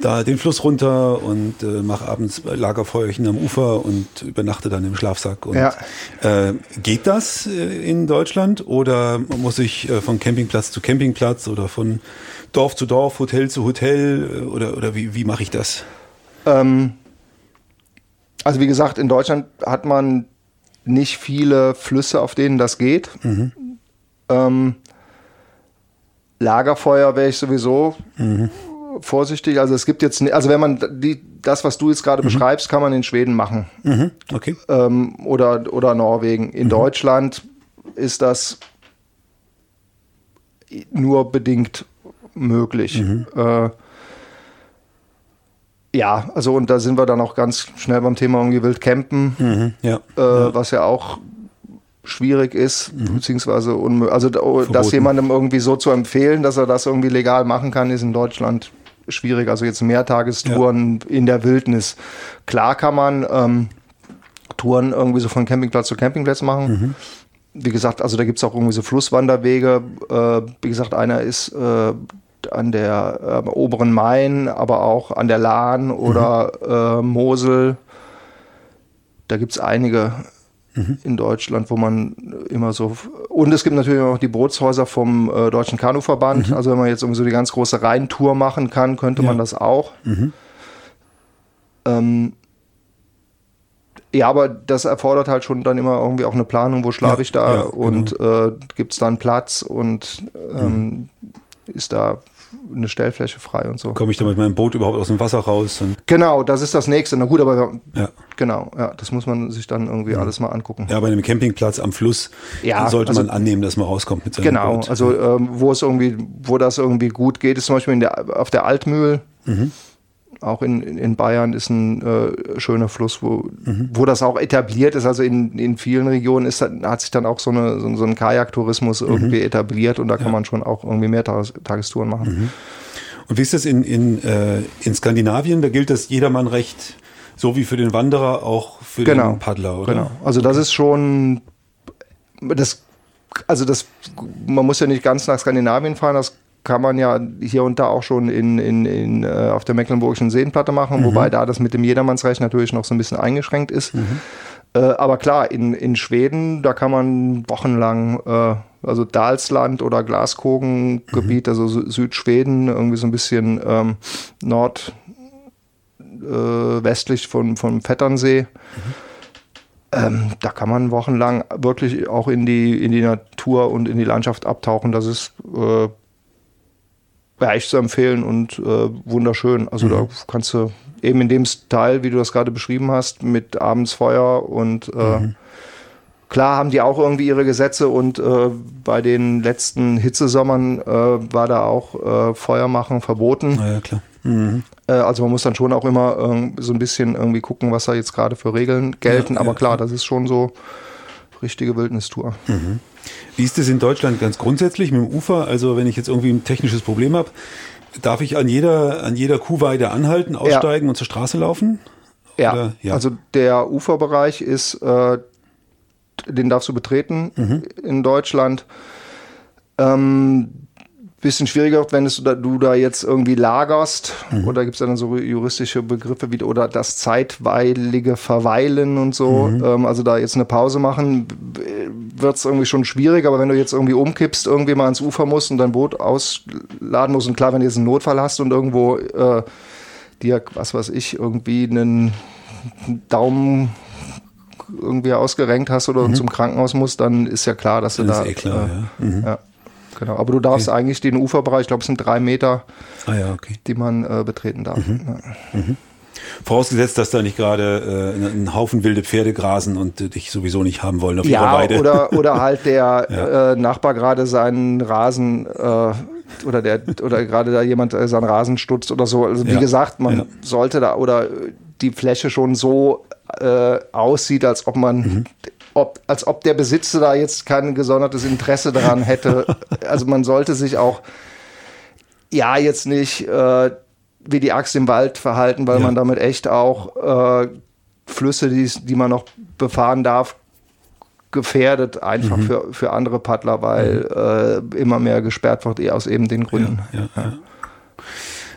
da den Fluss runter und äh, mache abends Lagerfeuerchen am Ufer und übernachte dann im Schlafsack. Und, Ja. äh, geht das äh, in Deutschland oder muss ich äh, von Campingplatz zu Campingplatz oder von Dorf zu Dorf, Hotel zu Hotel äh, oder, oder wie, wie mache ich das? Ähm, also wie gesagt, in Deutschland hat man nicht viele Flüsse, auf denen das geht. Ähm, Lagerfeuer wäre ich sowieso vorsichtig. Also es gibt jetzt, also wenn man die, das, was du jetzt gerade beschreibst, kann man in Schweden machen Mhm. Okay. ähm, oder, oder Norwegen. In Deutschland ist das nur bedingt möglich. Äh, ja, also und da sind wir dann auch ganz schnell beim Thema irgendwie Wildcampen, Mhm. Ja. äh, was ja auch schwierig ist, beziehungsweise unmöglich. Also das Verboten. jemandem irgendwie so zu empfehlen, dass er das irgendwie legal machen kann, ist in Deutschland schwierig. Also jetzt Mehrtagestouren in der Wildnis. Klar kann man ähm, Touren irgendwie so von Campingplatz zu Campingplatz machen. Wie gesagt, also da gibt es auch irgendwie so Flusswanderwege. Äh, wie gesagt, einer ist äh, an der äh, oberen Main, aber auch an der Lahn oder äh, Mosel. Da gibt es einige in Deutschland, wo man immer so. Und es gibt natürlich auch die Bootshäuser vom äh, Deutschen Kanuverband. Also wenn man jetzt irgendwie so die ganz große Rheintour machen kann, könnte man Ja. das auch. Ähm, ja, aber das erfordert halt schon dann immer irgendwie auch eine Planung, wo schlafe Ja, ich da ja, und äh, gibt es dann Platz und ähm, ist da eine Stellfläche frei und so. Komme ich da mit meinem Boot überhaupt aus dem Wasser raus? Genau, das ist das nächste. Na gut, aber ja. genau, ja, das muss man sich dann irgendwie alles mal angucken. ja, bei einem Campingplatz am Fluss Ja, sollte also- man annehmen, dass man rauskommt mit seinem Genau, Boot. also ähm, wo es irgendwie, wo das irgendwie gut geht, ist zum Beispiel in der, auf der Altmühl. Mhm. Auch in, in Bayern ist ein äh, schöner Fluss, wo, Mhm. wo das auch etabliert ist. Also in, in vielen Regionen ist, hat sich dann auch so, eine, so, so ein Kajaktourismus Mhm. irgendwie etabliert und da kann man schon auch irgendwie mehr Tages Tagestouren machen. Mhm. Und wie ist das in, in, äh, in Skandinavien? Da gilt das Jedermannrecht so wie für den Wanderer auch für Genau. den Paddler, oder? Genau. Also das ist schon das also das man muss ja nicht ganz nach Skandinavien fahren, das kann man ja hier und da auch schon in, in, in, äh, auf der Mecklenburgischen Seenplatte machen, wobei da das mit dem Jedermannsrecht natürlich noch so ein bisschen eingeschränkt ist. Äh, aber klar, in, in Schweden, da kann man wochenlang, äh, also Dalsland oder Glaskogengebiet, also Sü- Südschweden, irgendwie so ein bisschen ähm, nord, äh, von, vom Vetternsee. Ähm, da kann man wochenlang wirklich auch in die, in die Natur und in die Landschaft abtauchen. Das ist äh, ja, echt zu empfehlen und äh, wunderschön. Also da kannst du eben in dem Style, wie du das gerade beschrieben hast, mit abends Feuer und äh, klar haben die auch irgendwie ihre Gesetze und äh, bei den letzten Hitzesommern äh, war da auch äh, Feuer machen verboten. Ja, klar. Mhm. Äh, also man muss dann schon auch immer ähm, so ein bisschen irgendwie gucken, was da jetzt gerade für Regeln gelten. Ja, Aber ja, klar, das ist schon so richtige Wildnistour. Wie ist das in Deutschland ganz grundsätzlich mit dem Ufer? Also wenn ich jetzt irgendwie ein technisches Problem habe, darf ich an jeder, an jeder Kuhweide anhalten, aussteigen und zur Straße laufen? Ja, ja. also der Uferbereich ist, äh, den darfst du betreten Mhm. in Deutschland. Ähm, bisschen schwieriger, wenn es, du da jetzt irgendwie lagerst, Mhm. oder gibt es dann so juristische Begriffe wie oder das zeitweilige Verweilen und so. Mhm. Ähm, also da jetzt eine Pause machen, wird es irgendwie schon schwierig, aber wenn du jetzt irgendwie umkippst, irgendwie mal ans Ufer musst und dein Boot ausladen musst, und klar, wenn du jetzt einen Notfall hast und irgendwo äh, dir, was weiß ich, irgendwie einen Daumen irgendwie ausgerenkt hast oder zum Krankenhaus musst, dann ist ja klar, dass du Mhm. Das da. ist eh klar, äh, ja. Mhm. ja. Genau. Aber du darfst eigentlich den Uferbereich, ich glaube, es sind drei Meter, Ah ja, okay. die man äh, betreten darf. Mhm. Ja. Vorausgesetzt, dass da nicht gerade äh, ein Haufen wilde Pferde grasen und äh, dich sowieso nicht haben wollen auf ihrer Ja, Weide. oder, oder halt der Ja. äh, Nachbar gerade seinen Rasen äh, oder der oder gerade da jemand äh, seinen Rasen stutzt oder so. Also wie Ja. gesagt, man sollte da oder äh, die Fläche schon so äh, aussieht, als ob man Mhm. Ob, als ob der Besitzer da jetzt kein gesondertes Interesse daran hätte. also man sollte sich auch ja jetzt nicht äh, wie die Axt im Wald verhalten, weil Ja. man damit echt auch äh, Flüsse, die, die man noch befahren darf, gefährdet einfach für, für andere Paddler, weil äh, immer mehr gesperrt wird, eh aus eben den Gründen. Ja, ja.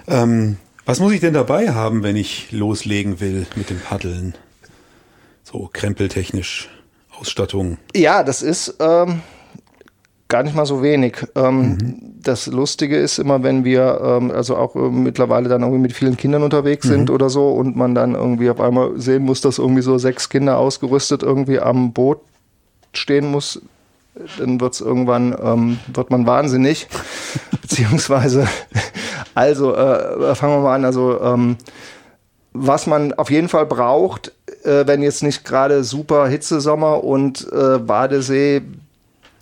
Ähm, Was muss ich denn dabei haben, wenn ich loslegen will mit dem Paddeln? So krempeltechnisch, Ausstattung. Ja, das ist ähm, gar nicht mal so wenig. Ähm, mhm. Das Lustige ist immer, wenn wir ähm, also auch äh, mittlerweile dann irgendwie mit vielen Kindern unterwegs mhm. sind oder so und man dann irgendwie auf einmal sehen muss, dass irgendwie so sechs Kinder ausgerüstet irgendwie am Boot stehen muss, dann wird's irgendwann, ähm, wird man wahnsinnig. Beziehungsweise, also äh, fangen wir mal an, also ähm, was man auf jeden Fall braucht, äh, wenn jetzt nicht gerade super Hitzesommer und äh, Badesee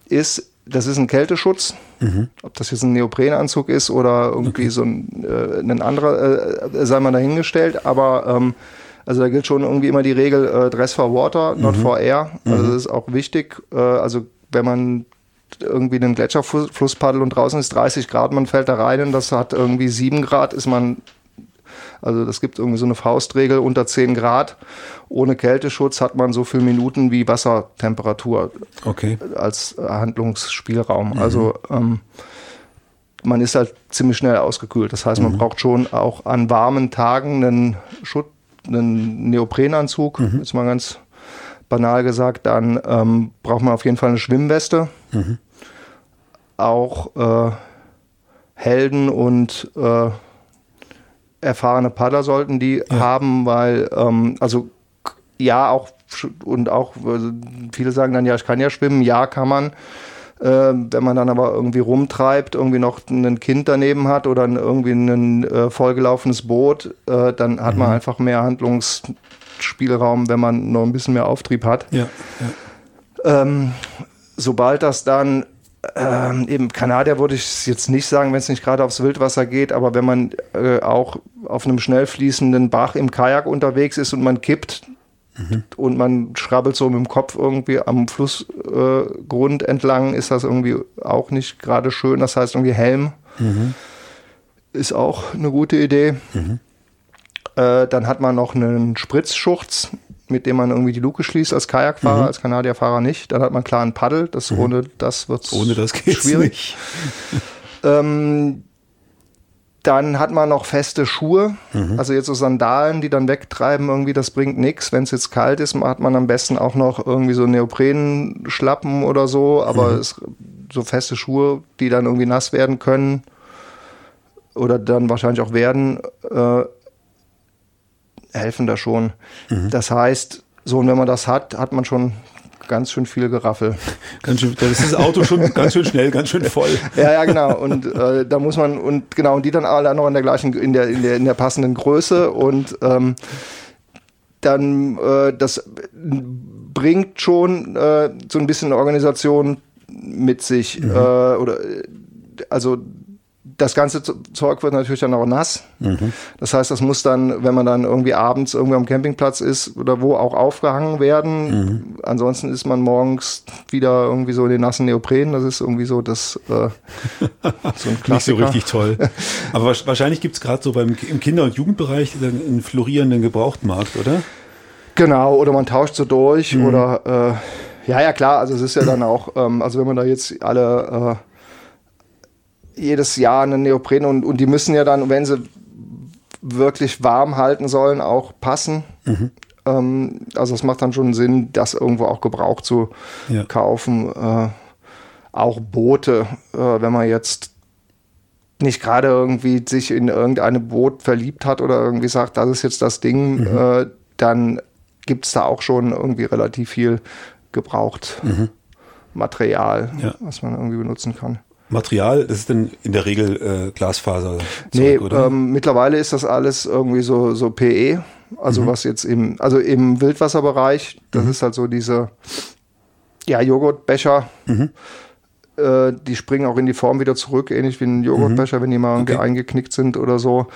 ist, das ist ein Kälteschutz. Mhm. Ob das jetzt ein Neoprenanzug ist oder irgendwie okay. so ein, äh, ein anderer, äh, sei mal dahingestellt. Aber ähm, also da gilt schon irgendwie immer die Regel äh, Dress for Water, not mhm. for Air. Also mhm. das ist auch wichtig. Äh, also wenn man irgendwie einen Gletscherfluss paddelt und draußen ist 30 Grad, man fällt da rein und das hat irgendwie 7 Grad, ist man also das gibt irgendwie so eine Faustregel unter 10 Grad. Ohne Kälteschutz hat man so viele Minuten wie Wassertemperatur okay. als Handlungsspielraum. Mhm. Also ähm, man ist halt ziemlich schnell ausgekühlt. Das heißt, man mhm. braucht schon auch an warmen Tagen einen Schutt, einen Neoprenanzug, mhm. jetzt mal ganz banal gesagt. Dann ähm, braucht man auf jeden Fall eine Schwimmweste. Mhm. Auch äh, Helden und äh, erfahrene Paddler sollten die ja. haben, weil, ähm, also ja, auch und auch also viele sagen dann, ja, ich kann ja schwimmen, ja, kann man. Äh, wenn man dann aber irgendwie rumtreibt, irgendwie noch ein Kind daneben hat oder irgendwie ein äh, vollgelaufenes Boot, äh, dann hat mhm. man einfach mehr Handlungsspielraum, wenn man noch ein bisschen mehr Auftrieb hat. Ja, ja. Ähm, sobald das dann ähm, eben Kanadier würde ich jetzt nicht sagen, wenn es nicht gerade aufs Wildwasser geht, aber wenn man äh, auch auf einem schnell fließenden Bach im Kajak unterwegs ist und man kippt mhm. und man schrabbelt so mit dem Kopf irgendwie am Flussgrund äh, entlang, ist das irgendwie auch nicht gerade schön. Das heißt irgendwie Helm mhm. ist auch eine gute Idee. Mhm. Äh, dann hat man noch einen Spritzschurz, mit dem man irgendwie die Luke schließt als Kajakfahrer, mhm. als Kanadierfahrer nicht. Dann hat man klar ein Paddel, das mhm. ohne das wird ohne das geht's schwierig. ähm, dann hat man noch feste Schuhe, mhm. also jetzt so Sandalen, die dann wegtreiben, irgendwie, das bringt nichts. Wenn es jetzt kalt ist, hat man am besten auch noch irgendwie so Neoprenschlappen oder so, aber mhm. es, so feste Schuhe, die dann irgendwie nass werden können oder dann wahrscheinlich auch werden, äh, helfen da schon. Mhm. Das heißt, so und wenn man das hat, hat man schon ganz schön viel Geraffel. Ganz schön, da ist das Auto schon ganz schön schnell, ganz schön voll. Ja, ja, genau. Und äh, da muss man, und genau, und die dann alle noch in der gleichen, in der, in der, in der passenden Größe und ähm, dann äh, das bringt schon äh, so ein bisschen Organisation mit sich. Mhm. Äh, oder also das ganze Zeug wird natürlich dann auch nass. Mhm. Das heißt, das muss dann, wenn man dann irgendwie abends irgendwie am Campingplatz ist oder wo auch aufgehangen werden. Mhm. Ansonsten ist man morgens wieder irgendwie so in den nassen Neopren. Das ist irgendwie so das äh, so ein Klassiker. Nicht so richtig toll. Aber wahrscheinlich gibt es gerade so beim im Kinder- und Jugendbereich einen florierenden Gebrauchtmarkt, oder? Genau, oder man tauscht so durch mhm. oder äh, ja, ja klar, also es ist ja dann auch, ähm, also wenn man da jetzt alle äh, jedes Jahr einen Neopren und, und die müssen ja dann, wenn sie wirklich warm halten sollen, auch passen. Mhm. Ähm, also es macht dann schon Sinn, das irgendwo auch gebraucht zu ja. kaufen. Äh, auch Boote, äh, wenn man jetzt nicht gerade irgendwie sich in irgendein Boot verliebt hat oder irgendwie sagt, das ist jetzt das Ding, mhm. äh, dann gibt es da auch schon irgendwie relativ viel gebraucht mhm. Material, ja. was man irgendwie benutzen kann. Material, das ist denn in der Regel äh, Glasfaser? Nee, ähm, mittlerweile ist das alles irgendwie so, so PE. Also mhm. was jetzt im, also im Wildwasserbereich, das mhm. ist halt so diese ja, Joghurtbecher. Mhm. Äh, die springen auch in die Form wieder zurück, ähnlich wie ein Joghurtbecher, mhm. wenn die mal okay. eingeknickt sind oder so.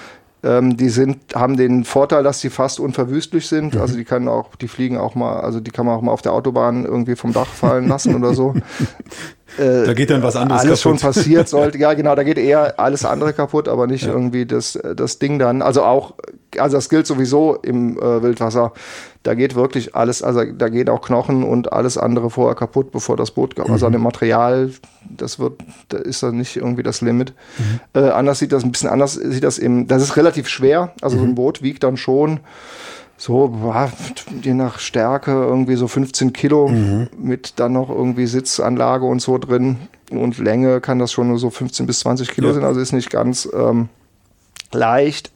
Ähm, die sind, haben den Vorteil, dass sie fast unverwüstlich sind. Mhm. Also die können auch, die fliegen auch mal, also die kann man auch mal auf der Autobahn irgendwie vom Dach fallen lassen oder so. Äh, da geht dann was anderes alles kaputt. schon passiert sollte. Ja, genau, da geht eher alles andere kaputt, aber nicht ja. irgendwie das, das Ding dann. Also auch, also das gilt sowieso im äh, Wildwasser. Da geht wirklich alles, also da geht auch Knochen und alles andere vorher kaputt, bevor das Boot, mhm. also an dem Material, das wird, da ist dann nicht irgendwie das Limit. Mhm. Äh, anders sieht das ein bisschen anders, sieht das eben, das ist relativ schwer. Also mhm. so ein mhm. Boot wiegt dann schon so, je nach Stärke irgendwie so 15 Kilo mhm. mit dann noch irgendwie Sitzanlage und so drin. Und Länge kann das schon nur so 15 bis 20 Kilo ja. sein, also ist nicht ganz ähm, leicht.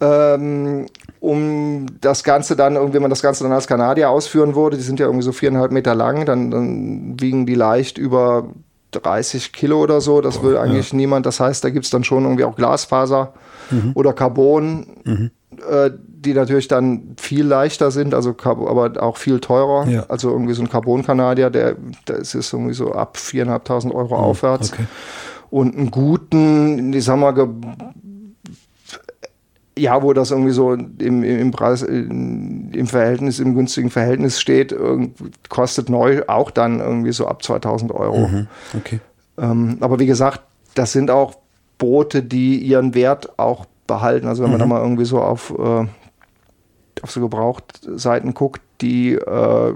Ähm, um das Ganze dann, wenn man das Ganze dann als Kanadier ausführen würde, die sind ja irgendwie so viereinhalb Meter lang, dann, dann wiegen die leicht über 30 Kilo oder so. Das will eigentlich ja. niemand. Das heißt, da gibt es dann schon irgendwie auch Glasfaser mhm. oder Carbon, mhm. äh, die natürlich dann viel leichter sind, also aber auch viel teurer. Ja. Also irgendwie so ein Carbon-Kanadier, der, der ist irgendwie so ab 4.500 Euro mhm. aufwärts. Okay. Und einen guten, ich sag mal, ja, wo das irgendwie so im, im Preis, im Verhältnis, im günstigen Verhältnis steht, kostet neu auch dann irgendwie so ab 2000 Euro. Mhm, okay. Ähm, aber wie gesagt, das sind auch Boote, die ihren Wert auch behalten. Also wenn man mhm. da mal irgendwie so auf, äh, auf so Gebrauchtseiten guckt, die, äh,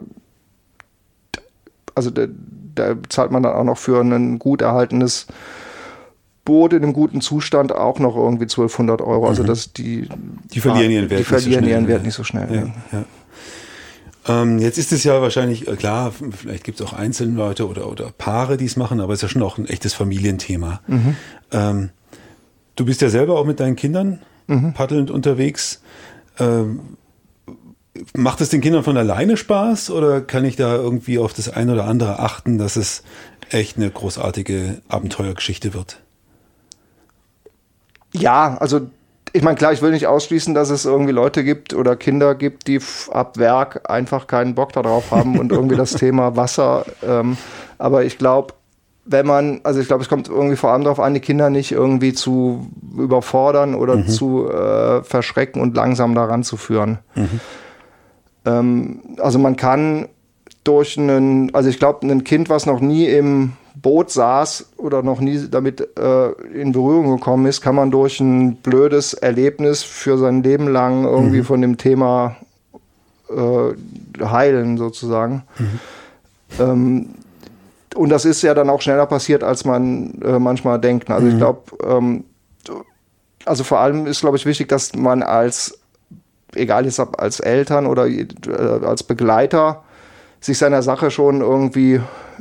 also da, da zahlt man dann auch noch für ein gut erhaltenes Boot in einem guten Zustand auch noch irgendwie 1200 Euro. Also mhm. das die die verlieren ihren Wert, die verlieren so ihren Wert nicht so schnell. Ja, ja. Ähm, jetzt ist es ja wahrscheinlich äh, klar, vielleicht gibt es auch einzelne Leute oder oder Paare, die es machen, aber es ist ja schon auch ein echtes Familienthema. Mhm. Ähm, du bist ja selber auch mit deinen Kindern mhm. paddelnd unterwegs. Ähm, macht es den Kindern von alleine Spaß oder kann ich da irgendwie auf das eine oder andere achten, dass es echt eine großartige Abenteuergeschichte wird? Ja, also ich meine, klar, ich will nicht ausschließen, dass es irgendwie Leute gibt oder Kinder gibt, die ab Werk einfach keinen Bock darauf haben und irgendwie das Thema Wasser. Ähm, aber ich glaube, wenn man, also ich glaube, es kommt irgendwie vor allem darauf an, die Kinder nicht irgendwie zu überfordern oder mhm. zu äh, verschrecken und langsam daran zu führen. Mhm. Ähm, also man kann durch einen, also ich glaube, ein Kind, was noch nie im Boot saß oder noch nie damit äh, in Berührung gekommen ist, kann man durch ein blödes Erlebnis für sein Leben lang irgendwie mhm. von dem Thema äh, heilen, sozusagen. Mhm. Ähm, und das ist ja dann auch schneller passiert, als man äh, manchmal denkt. Also mhm. ich glaube, ähm, also vor allem ist, glaube ich, wichtig, dass man als, egal jetzt als Eltern oder äh, als Begleiter, sich seiner Sache schon irgendwie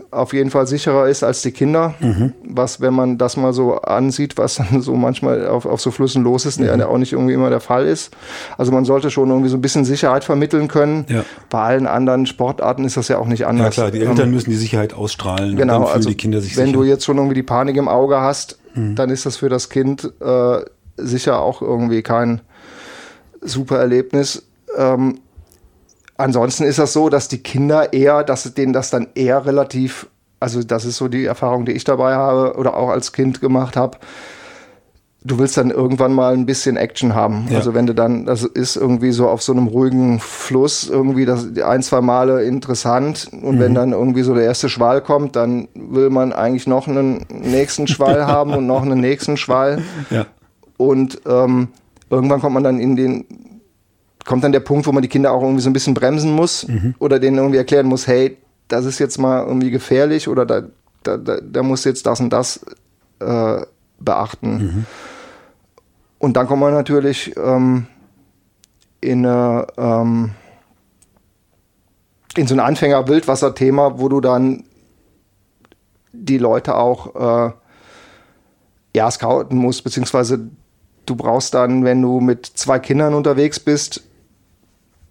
auf jeden Fall sicherer ist als die Kinder. Mhm. Was, wenn man das mal so ansieht, was dann so manchmal auf, auf so Flüssen los ist, mhm. der auch nicht irgendwie immer der Fall ist. Also man sollte schon irgendwie so ein bisschen Sicherheit vermitteln können. Ja. Bei allen anderen Sportarten ist das ja auch nicht anders. Ja klar, die Eltern ähm, müssen die Sicherheit ausstrahlen. Genau, und dann also die Kinder sich wenn sicher. du jetzt schon irgendwie die Panik im Auge hast, mhm. dann ist das für das Kind äh, sicher auch irgendwie kein super Erlebnis. Ähm, ansonsten ist das so, dass die Kinder eher, dass denen das dann eher relativ, also das ist so die Erfahrung, die ich dabei habe oder auch als Kind gemacht habe. Du willst dann irgendwann mal ein bisschen Action haben. Ja. Also wenn du dann, das ist irgendwie so auf so einem ruhigen Fluss irgendwie das ein, zwei Male interessant. Und mhm. wenn dann irgendwie so der erste Schwall kommt, dann will man eigentlich noch einen nächsten Schwall haben und noch einen nächsten Schwall. Ja. Und ähm, irgendwann kommt man dann in den kommt dann der Punkt, wo man die Kinder auch irgendwie so ein bisschen bremsen muss mhm. oder denen irgendwie erklären muss, hey, das ist jetzt mal irgendwie gefährlich oder da, da, da, da musst du jetzt das und das äh, beachten. Mhm. Und dann kommt man natürlich ähm, in, äh, ähm, in so ein Anfänger-Wildwasser-Thema, wo du dann die Leute auch äh, ja, scouten musst, beziehungsweise du brauchst dann, wenn du mit zwei Kindern unterwegs bist,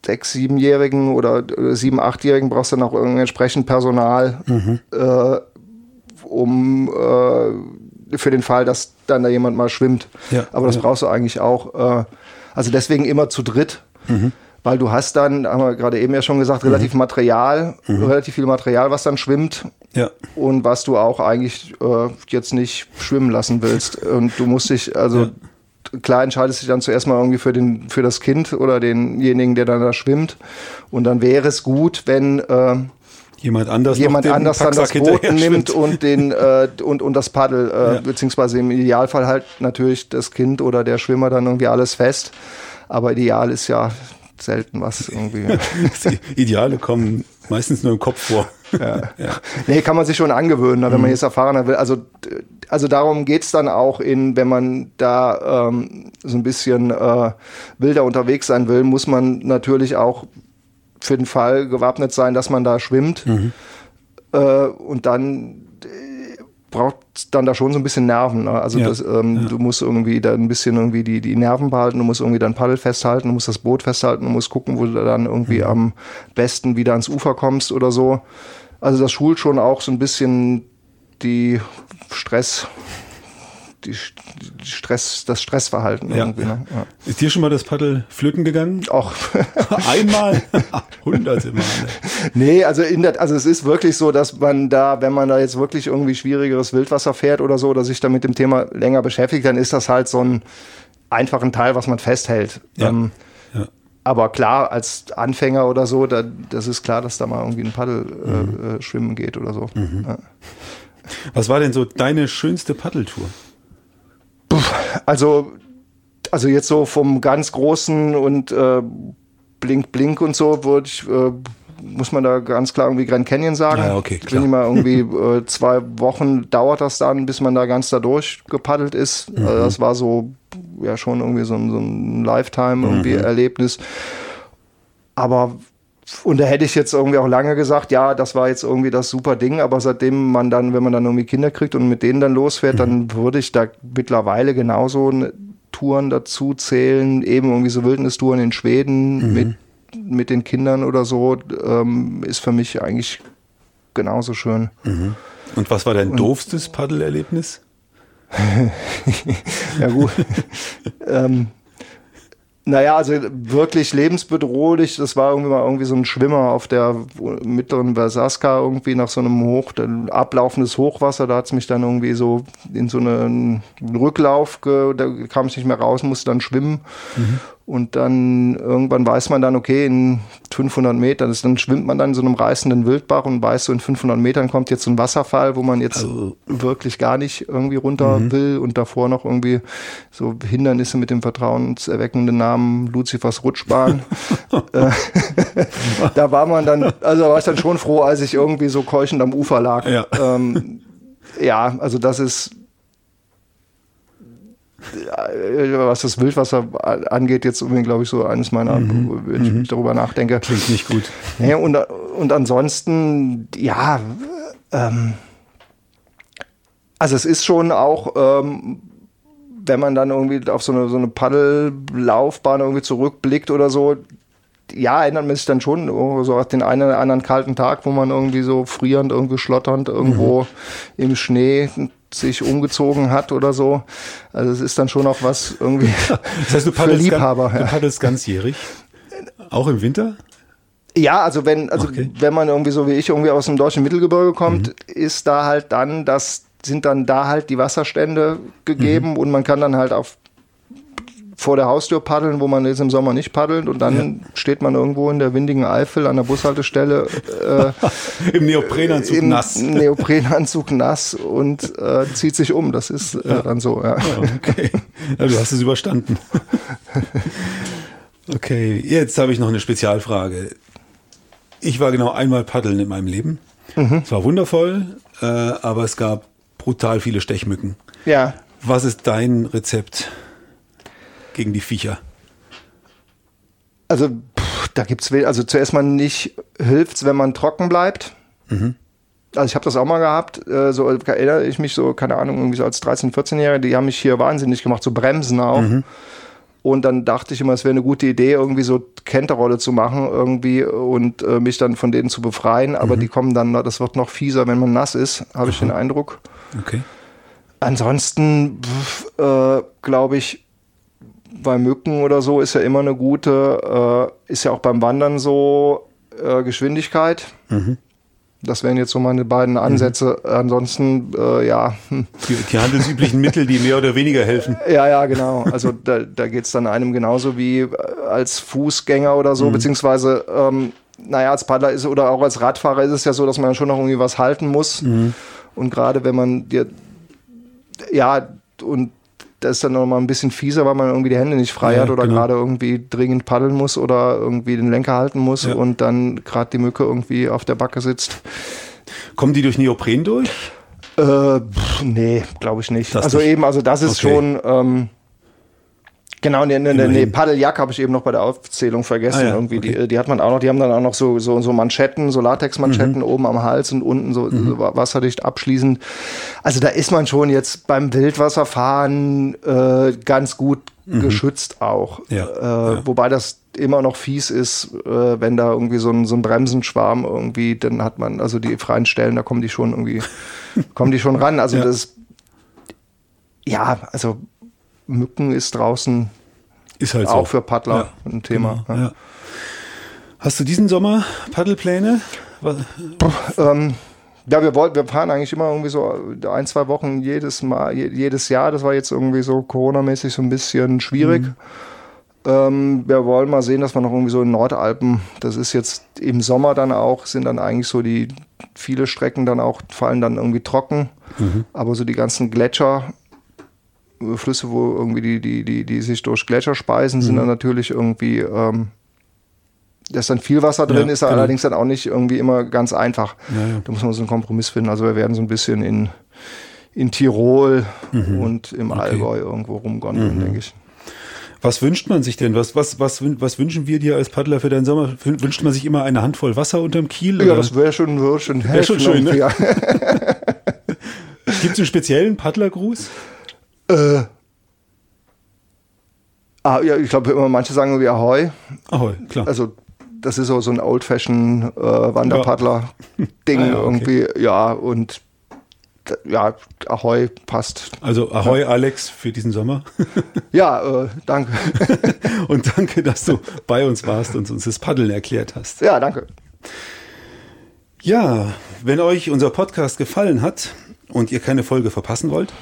sechs, siebenjährigen oder sieben, achtjährigen brauchst du dann auch entsprechend Personal, mhm. äh, um äh, für den Fall, dass dann da jemand mal schwimmt. Ja, Aber das ja. brauchst du eigentlich auch. Äh, also deswegen immer zu dritt. Mhm. Weil du hast dann, haben wir gerade eben ja schon gesagt, relativ mhm. Material, mhm. relativ viel Material, was dann schwimmt. Ja. Und was du auch eigentlich äh, jetzt nicht schwimmen lassen willst. Und du musst dich, also ja klar entscheidest du dich dann zuerst mal irgendwie für, den, für das Kind oder denjenigen, der dann da schwimmt. Und dann wäre es gut, wenn äh, jemand anders, jemand anders dann das Boot nimmt und, den, äh, und, und das Paddel, äh, ja. beziehungsweise im Idealfall halt natürlich das Kind oder der Schwimmer dann irgendwie alles fest. Aber ideal ist ja selten was irgendwie. Ideale kommen meistens nur im Kopf vor. Ja. ja. Nee, kann man sich schon angewöhnen, ne, wenn man jetzt erfahrener will. Also, also darum geht's dann auch in, wenn man da ähm, so ein bisschen äh, wilder unterwegs sein will, muss man natürlich auch für den Fall gewappnet sein, dass man da schwimmt. Mhm. Äh, und dann braucht dann da schon so ein bisschen Nerven. Ne? Also ja. das, ähm, ja. du musst irgendwie da ein bisschen irgendwie die, die Nerven behalten, du musst irgendwie dein Paddel festhalten, du musst das Boot festhalten, du musst gucken, wo du dann irgendwie mhm. am besten wieder ans Ufer kommst oder so. Also das schult schon auch so ein bisschen die Stress, die, Stress, das Stressverhalten ja. irgendwie. Ne? Ja. Ist dir schon mal das Paddel flöten gegangen? Auch. Einmal? Hunderte Male. Nee, also, in der, also es ist wirklich so, dass man da, wenn man da jetzt wirklich irgendwie schwierigeres Wildwasser fährt oder so, oder sich da mit dem Thema länger beschäftigt, dann ist das halt so ein einfachen Teil, was man festhält. Ja. Ähm, ja. Aber klar, als Anfänger oder so, da, das ist klar, dass da mal irgendwie ein Paddel äh, mhm. äh, schwimmen geht oder so. Mhm. Ja. Was war denn so deine schönste Paddeltour? Also, also jetzt so vom ganz großen und äh, Blink Blink und so würde ich, äh, muss man da ganz klar irgendwie Grand Canyon sagen. Ja, okay, klar. Wenn ich mal irgendwie äh, zwei Wochen dauert das dann, bis man da ganz da durchgepaddelt ist. Mhm. Also das war so ja schon irgendwie so ein, so ein Lifetime irgendwie mhm. Erlebnis. Aber und da hätte ich jetzt irgendwie auch lange gesagt, ja, das war jetzt irgendwie das super Ding, aber seitdem man dann, wenn man dann irgendwie Kinder kriegt und mit denen dann losfährt, mhm. dann würde ich da mittlerweile genauso Touren dazu zählen, eben irgendwie so Wildnistouren in Schweden mhm. mit, mit den Kindern oder so, ähm, ist für mich eigentlich genauso schön. Mhm. Und was war dein und, doofstes Paddelerlebnis? Ja gut. ähm, naja, also wirklich lebensbedrohlich. Das war irgendwie mal irgendwie so ein Schwimmer auf der mittleren Versaska irgendwie nach so einem Hoch, ablaufendes Hochwasser. Da hat es mich dann irgendwie so in so einen Rücklauf, da kam ich nicht mehr raus, musste dann schwimmen. Mhm. Und dann irgendwann weiß man dann, okay, in 500 Metern, dann schwimmt man dann in so einem reißenden Wildbach und weiß, so in 500 Metern kommt jetzt so ein Wasserfall, wo man jetzt also. wirklich gar nicht irgendwie runter mhm. will und davor noch irgendwie so Hindernisse mit dem vertrauenserweckenden Namen Luzifers Rutschbahn. Äh, da war man dann, also war ich dann schon froh, als ich irgendwie so keuchend am Ufer lag. Ja, ähm, ja also das ist was das Wildwasser angeht, jetzt irgendwie, glaube ich, so eines meiner, mhm. wenn ich mhm. darüber nachdenke. Klingt nicht gut. Ja, und, und ansonsten, ja, ähm, also es ist schon auch, ähm, wenn man dann irgendwie auf so eine, so eine Paddellaufbahn irgendwie zurückblickt oder so, ja, erinnert man sich dann schon so auf den einen oder anderen kalten Tag, wo man irgendwie so frierend, irgendwie schlotternd irgendwo mhm. im Schnee sich umgezogen hat oder so. Also es ist dann schon auch was irgendwie das heißt, du für Liebhaber. Ganz, ja. Du paddelst ganzjährig? Auch im Winter? Ja, also wenn, also okay. wenn man irgendwie so wie ich irgendwie aus dem deutschen Mittelgebirge kommt, mhm. ist da halt dann das sind dann da halt die Wasserstände gegeben mhm. und man kann dann halt auf vor der Haustür paddeln, wo man jetzt im Sommer nicht paddelt und dann ja. steht man irgendwo in der windigen Eifel an der Bushaltestelle äh, im Neoprenanzug im nass. Neoprenanzug nass und äh, zieht sich um. Das ist äh, ja. dann so. Ja. okay. Ja, du hast es überstanden. okay, jetzt habe ich noch eine Spezialfrage. Ich war genau einmal paddeln in meinem Leben. Mhm. Es war wundervoll, äh, aber es gab brutal viele Stechmücken. Ja. Was ist dein Rezept? Gegen die Viecher? Also, pff, da es, also zuerst mal nicht hilft's, wenn man trocken bleibt. Mhm. Also ich habe das auch mal gehabt, äh, so erinnere ich mich so, keine Ahnung, irgendwie so als 13-, 14-Jähriger, die haben mich hier wahnsinnig gemacht, so Bremsen auch. Mhm. Und dann dachte ich immer, es wäre eine gute Idee, irgendwie so Kenterrolle zu machen irgendwie und äh, mich dann von denen zu befreien. Aber mhm. die kommen dann, das wird noch fieser, wenn man nass ist, habe ich den Eindruck. Okay. Ansonsten äh, glaube ich, bei Mücken oder so ist ja immer eine gute, äh, ist ja auch beim Wandern so äh, Geschwindigkeit. Mhm. Das wären jetzt so meine beiden Ansätze. Mhm. Ansonsten, äh, ja. Die, die, handelsüblichen Mittel, die mehr oder weniger helfen. Ja, ja, genau. Also da, da geht es dann einem genauso wie äh, als Fußgänger oder so, mhm. beziehungsweise, ähm, naja, als Paddler ist oder auch als Radfahrer ist es ja so, dass man schon noch irgendwie was halten muss. Mhm. Und gerade wenn man dir, ja, und das ist dann noch mal ein bisschen fieser, weil man irgendwie die Hände nicht frei Ja, hat oder genau. gerade irgendwie dringend paddeln muss oder irgendwie den Lenker halten muss Ja. und dann gerade die Mücke irgendwie auf der Backe sitzt. Kommen die durch Neopren durch? Äh, pff, nee, glaube ich nicht. Das also nicht. eben, also das ist Okay. schon ähm, genau, nee, nee, nee, Immerhin. nee, Paddeljacke habe ich eben noch bei der Aufzählung vergessen. Ah ja, irgendwie okay. die, die hat man auch noch, die haben dann auch noch so, so, so Manschetten, so Latexmanschetten Mhm. oben am Hals und unten so, so wa- wasserdicht abschließend. Also da ist man schon jetzt beim Wildwasserfahren äh, ganz gut geschützt auch. Mhm. Ja, Äh, ja. Wobei das immer noch fies ist, äh, wenn da irgendwie so ein, so ein Bremsenschwarm irgendwie, dann hat man, also die freien Stellen, da kommen die schon irgendwie, kommen die schon ran. Also das, ja, also Mücken ist draußen Ist halt so. auch für Paddler Ja, ein Thema. Genau, ja. Hast du diesen Sommer Paddelpläne? Ähm, ja, wir wollten, wir fahren eigentlich immer irgendwie so ein, zwei Wochen jedes Mal, je- jedes Jahr. Das war jetzt irgendwie so Corona-mäßig so ein bisschen schwierig. Ähm, wir wollen mal sehen, dass wir noch irgendwie so in Nordalpen, das ist jetzt im Sommer dann auch, sind dann eigentlich so die viele Strecken dann auch, fallen dann irgendwie trocken. Aber so die ganzen Gletscher, Flüsse, wo irgendwie die, die, die, die sich durch Gletscher speisen, sind dann natürlich irgendwie, ähm, da ist dann viel Wasser drin, Ja, ist genau. allerdings dann auch nicht irgendwie immer ganz einfach. Ja, ja. Da muss man so einen Kompromiss finden. Also wir werden so ein bisschen in, in Tirol und im Allgäu irgendwo rumgondeln, denke ich. Was wünscht man sich denn? Was, was, was, was wünschen wir dir als Paddler für deinen Sommer? Wün- Wünscht man sich immer eine Handvoll Wasser unterm Kiel? Ja, oder? das wäre schon, wär schon, Wär schon schön, ne? Gibt es einen speziellen Paddlergruß? Äh, ah, ja, ich glaube, immer manche sagen irgendwie Ahoi. Ahoi, klar. Also das ist so, so ein old-fashioned äh, Wanderpaddler-Ding Ah, ja, okay. irgendwie. Ja, und ja, Ahoi passt. Also Ahoi Alex für diesen Sommer. Ja, äh, danke. Und danke, dass du bei uns warst und uns das Paddeln erklärt hast. ja, danke. Ja, wenn euch unser Podcast gefallen hat und ihr keine Folge verpassen wollt,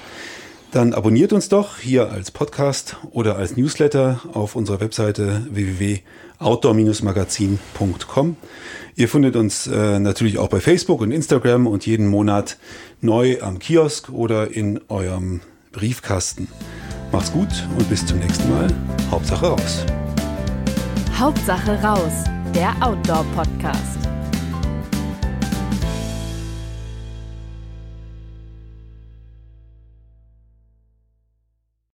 dann abonniert uns doch hier als Podcast oder als Newsletter auf unserer Webseite www.outdoor-magazin.com. Ihr findet uns äh, natürlich auch bei Facebook und Instagram und jeden Monat neu am Kiosk oder in eurem Briefkasten. Macht's gut und bis zum nächsten Mal. Hauptsache raus. Hauptsache raus, der Outdoor-Podcast.